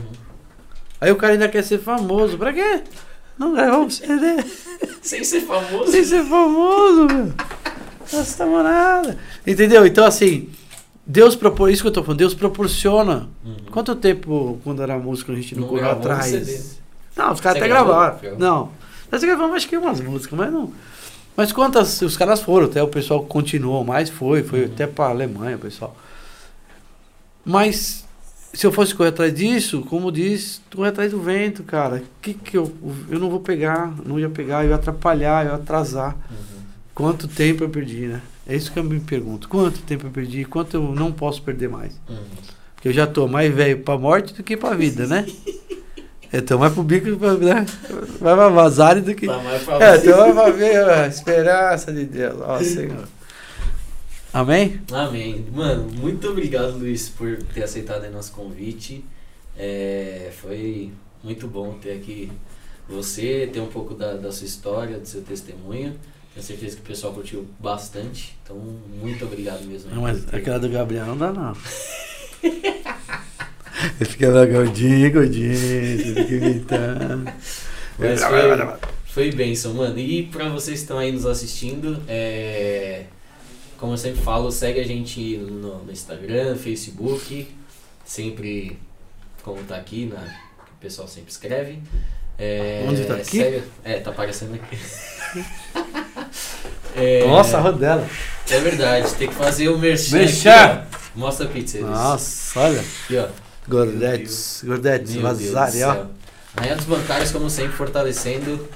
Aí o cara ainda quer ser famoso. Pra quê? Não gravamos CD. Sem ser famoso. Sem ser famoso, meu. Nossa, nada. Entendeu? Então, assim, Deus propor isso que eu tô falando, Deus proporciona. Uhum. Quanto tempo, quando era música, a gente não, Não correu atrás? CD. Não, os caras até gravaram. Gravou. Não. Nós gravamos acho que umas músicas, mas não. Mas quantas os caras foram, até o pessoal continuou mais, foi, foi Uhum. até pra Alemanha, o pessoal. Mas se eu fosse correr atrás disso, como diz, correr atrás do vento, cara. Que que eu eu não vou pegar, não ia pegar, eu ia atrapalhar, eu ia atrasar. Uhum. Quanto tempo eu perdi, né? É isso que eu me pergunto. Quanto tempo eu perdi? Quanto eu não posso perder mais? Uhum. Porque eu já tô mais velho pra morte do que pra vida, né? Eu tô mais pro bico, né? Vai pra vazar do que. Tá mais pra É, então vai pra ver a esperança de Deus. Ó, Senhor. Amém? Amém. Mano, muito obrigado, Luiz, por ter aceitado aí nosso convite. É, foi muito bom ter aqui você, ter um pouco da, da sua história, do seu testemunho. Tenho certeza que o pessoal curtiu bastante. Então, muito obrigado mesmo. Não, mas aquela do Gabriel não dá, não. Eu fiquei lá, gordinho, gordinho, você fica imitando. Mas foi, foi bênção, mano. E pra vocês que estão aí nos assistindo, é, como eu sempre falo, segue a gente no, no Instagram, Facebook, sempre como tá aqui, na, o pessoal sempre escreve. É, Onde tá aqui? segue- é, tá aparecendo aqui. É, Nossa, a rodela. É verdade, tem que fazer o merchan. Merchan. Mostra a pizza. eles. Nossa, olha. Aqui, ó. Gordetes, gordetes, vazare, ó. céu. Arranhados bancários, como sempre, fortalecendo.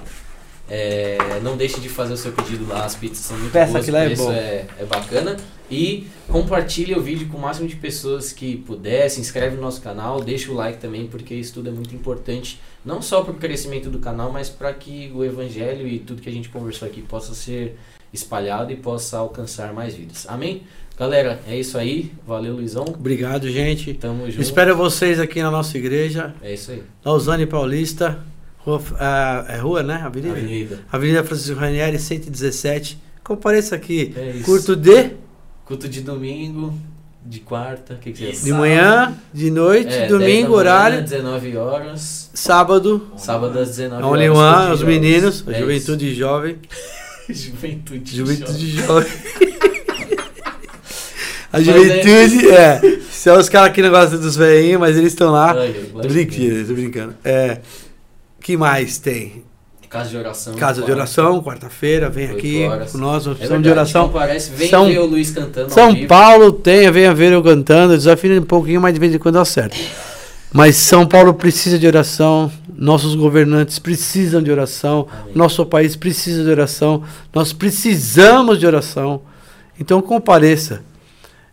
É, não deixe de fazer o seu pedido lá, as pizzas são muito Peça boas, que o é preço bom. é, é bacana. E compartilhe o vídeo com o máximo de pessoas que puder, se inscreve no nosso canal, deixa o like também, porque isso tudo é muito importante, não só para o crescimento do canal, mas para que o evangelho e tudo que a gente conversou aqui possa ser espalhado e possa alcançar mais vidas. Amém? Galera, é isso aí. Valeu, Luizão. Obrigado, gente. Tamo junto. Espero vocês aqui na nossa igreja, É isso aí. Lausanne Paulista, rua, ah, é rua, né? Avenida? Avenida. Avenida Francisco Ranieri, 117. Compareça aqui. É isso. Curto de, Culto de domingo, de quarta, o que, que você de manhã, de noite, É, 10 domingo, manhã, horário, 19 horas, sábado, sábado às 19 only horas. one, culto os de meninos, jovens. a É juventude jovem. isso. juventude. Juventude jovem. jovem. A juventude, é. São os caras que não gostam dos velhinhos, mas eles estão lá. Ai, brincando, tô brincando. É. que mais tem? Casa de oração. Casa de oração, quarta-feira, vem aqui horas. com nós, nós É precisamos verdade, de oração. Parece, vem São- ver o Luiz cantando São. Paulo tem, venha ver eu cantando, desafio um pouquinho, mas de vez em quando acerta. Mas São Paulo precisa de oração, nossos governantes precisam de oração, Amém. nosso país precisa de oração, nós precisamos de oração. Então compareça.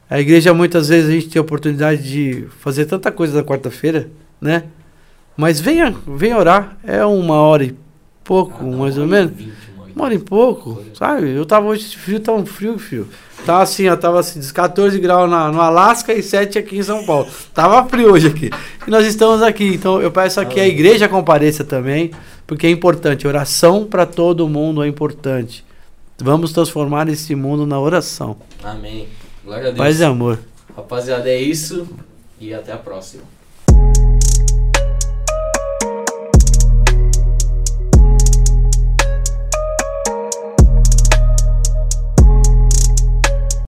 A igreja muitas vezes a gente tem a oportunidade de fazer tanta coisa na quarta-feira, né? Mas venha, venha orar. É uma hora e pouco, Ah, não, mais ou menos. vinte, uma hora e pouco, sabe? Eu tava hoje frio, tão frio, frio. Tava assim, ó, tava assim, 14 graus na, no Alasca e 7 aqui em São Paulo. Tava frio hoje aqui. E nós estamos aqui. Então eu peço aqui a igreja compareça também, porque é importante. Oração para todo mundo é importante. Vamos transformar esse mundo na oração. Amém. Glória a Deus. Paz e amor. Rapaziada, é isso. E até a próxima.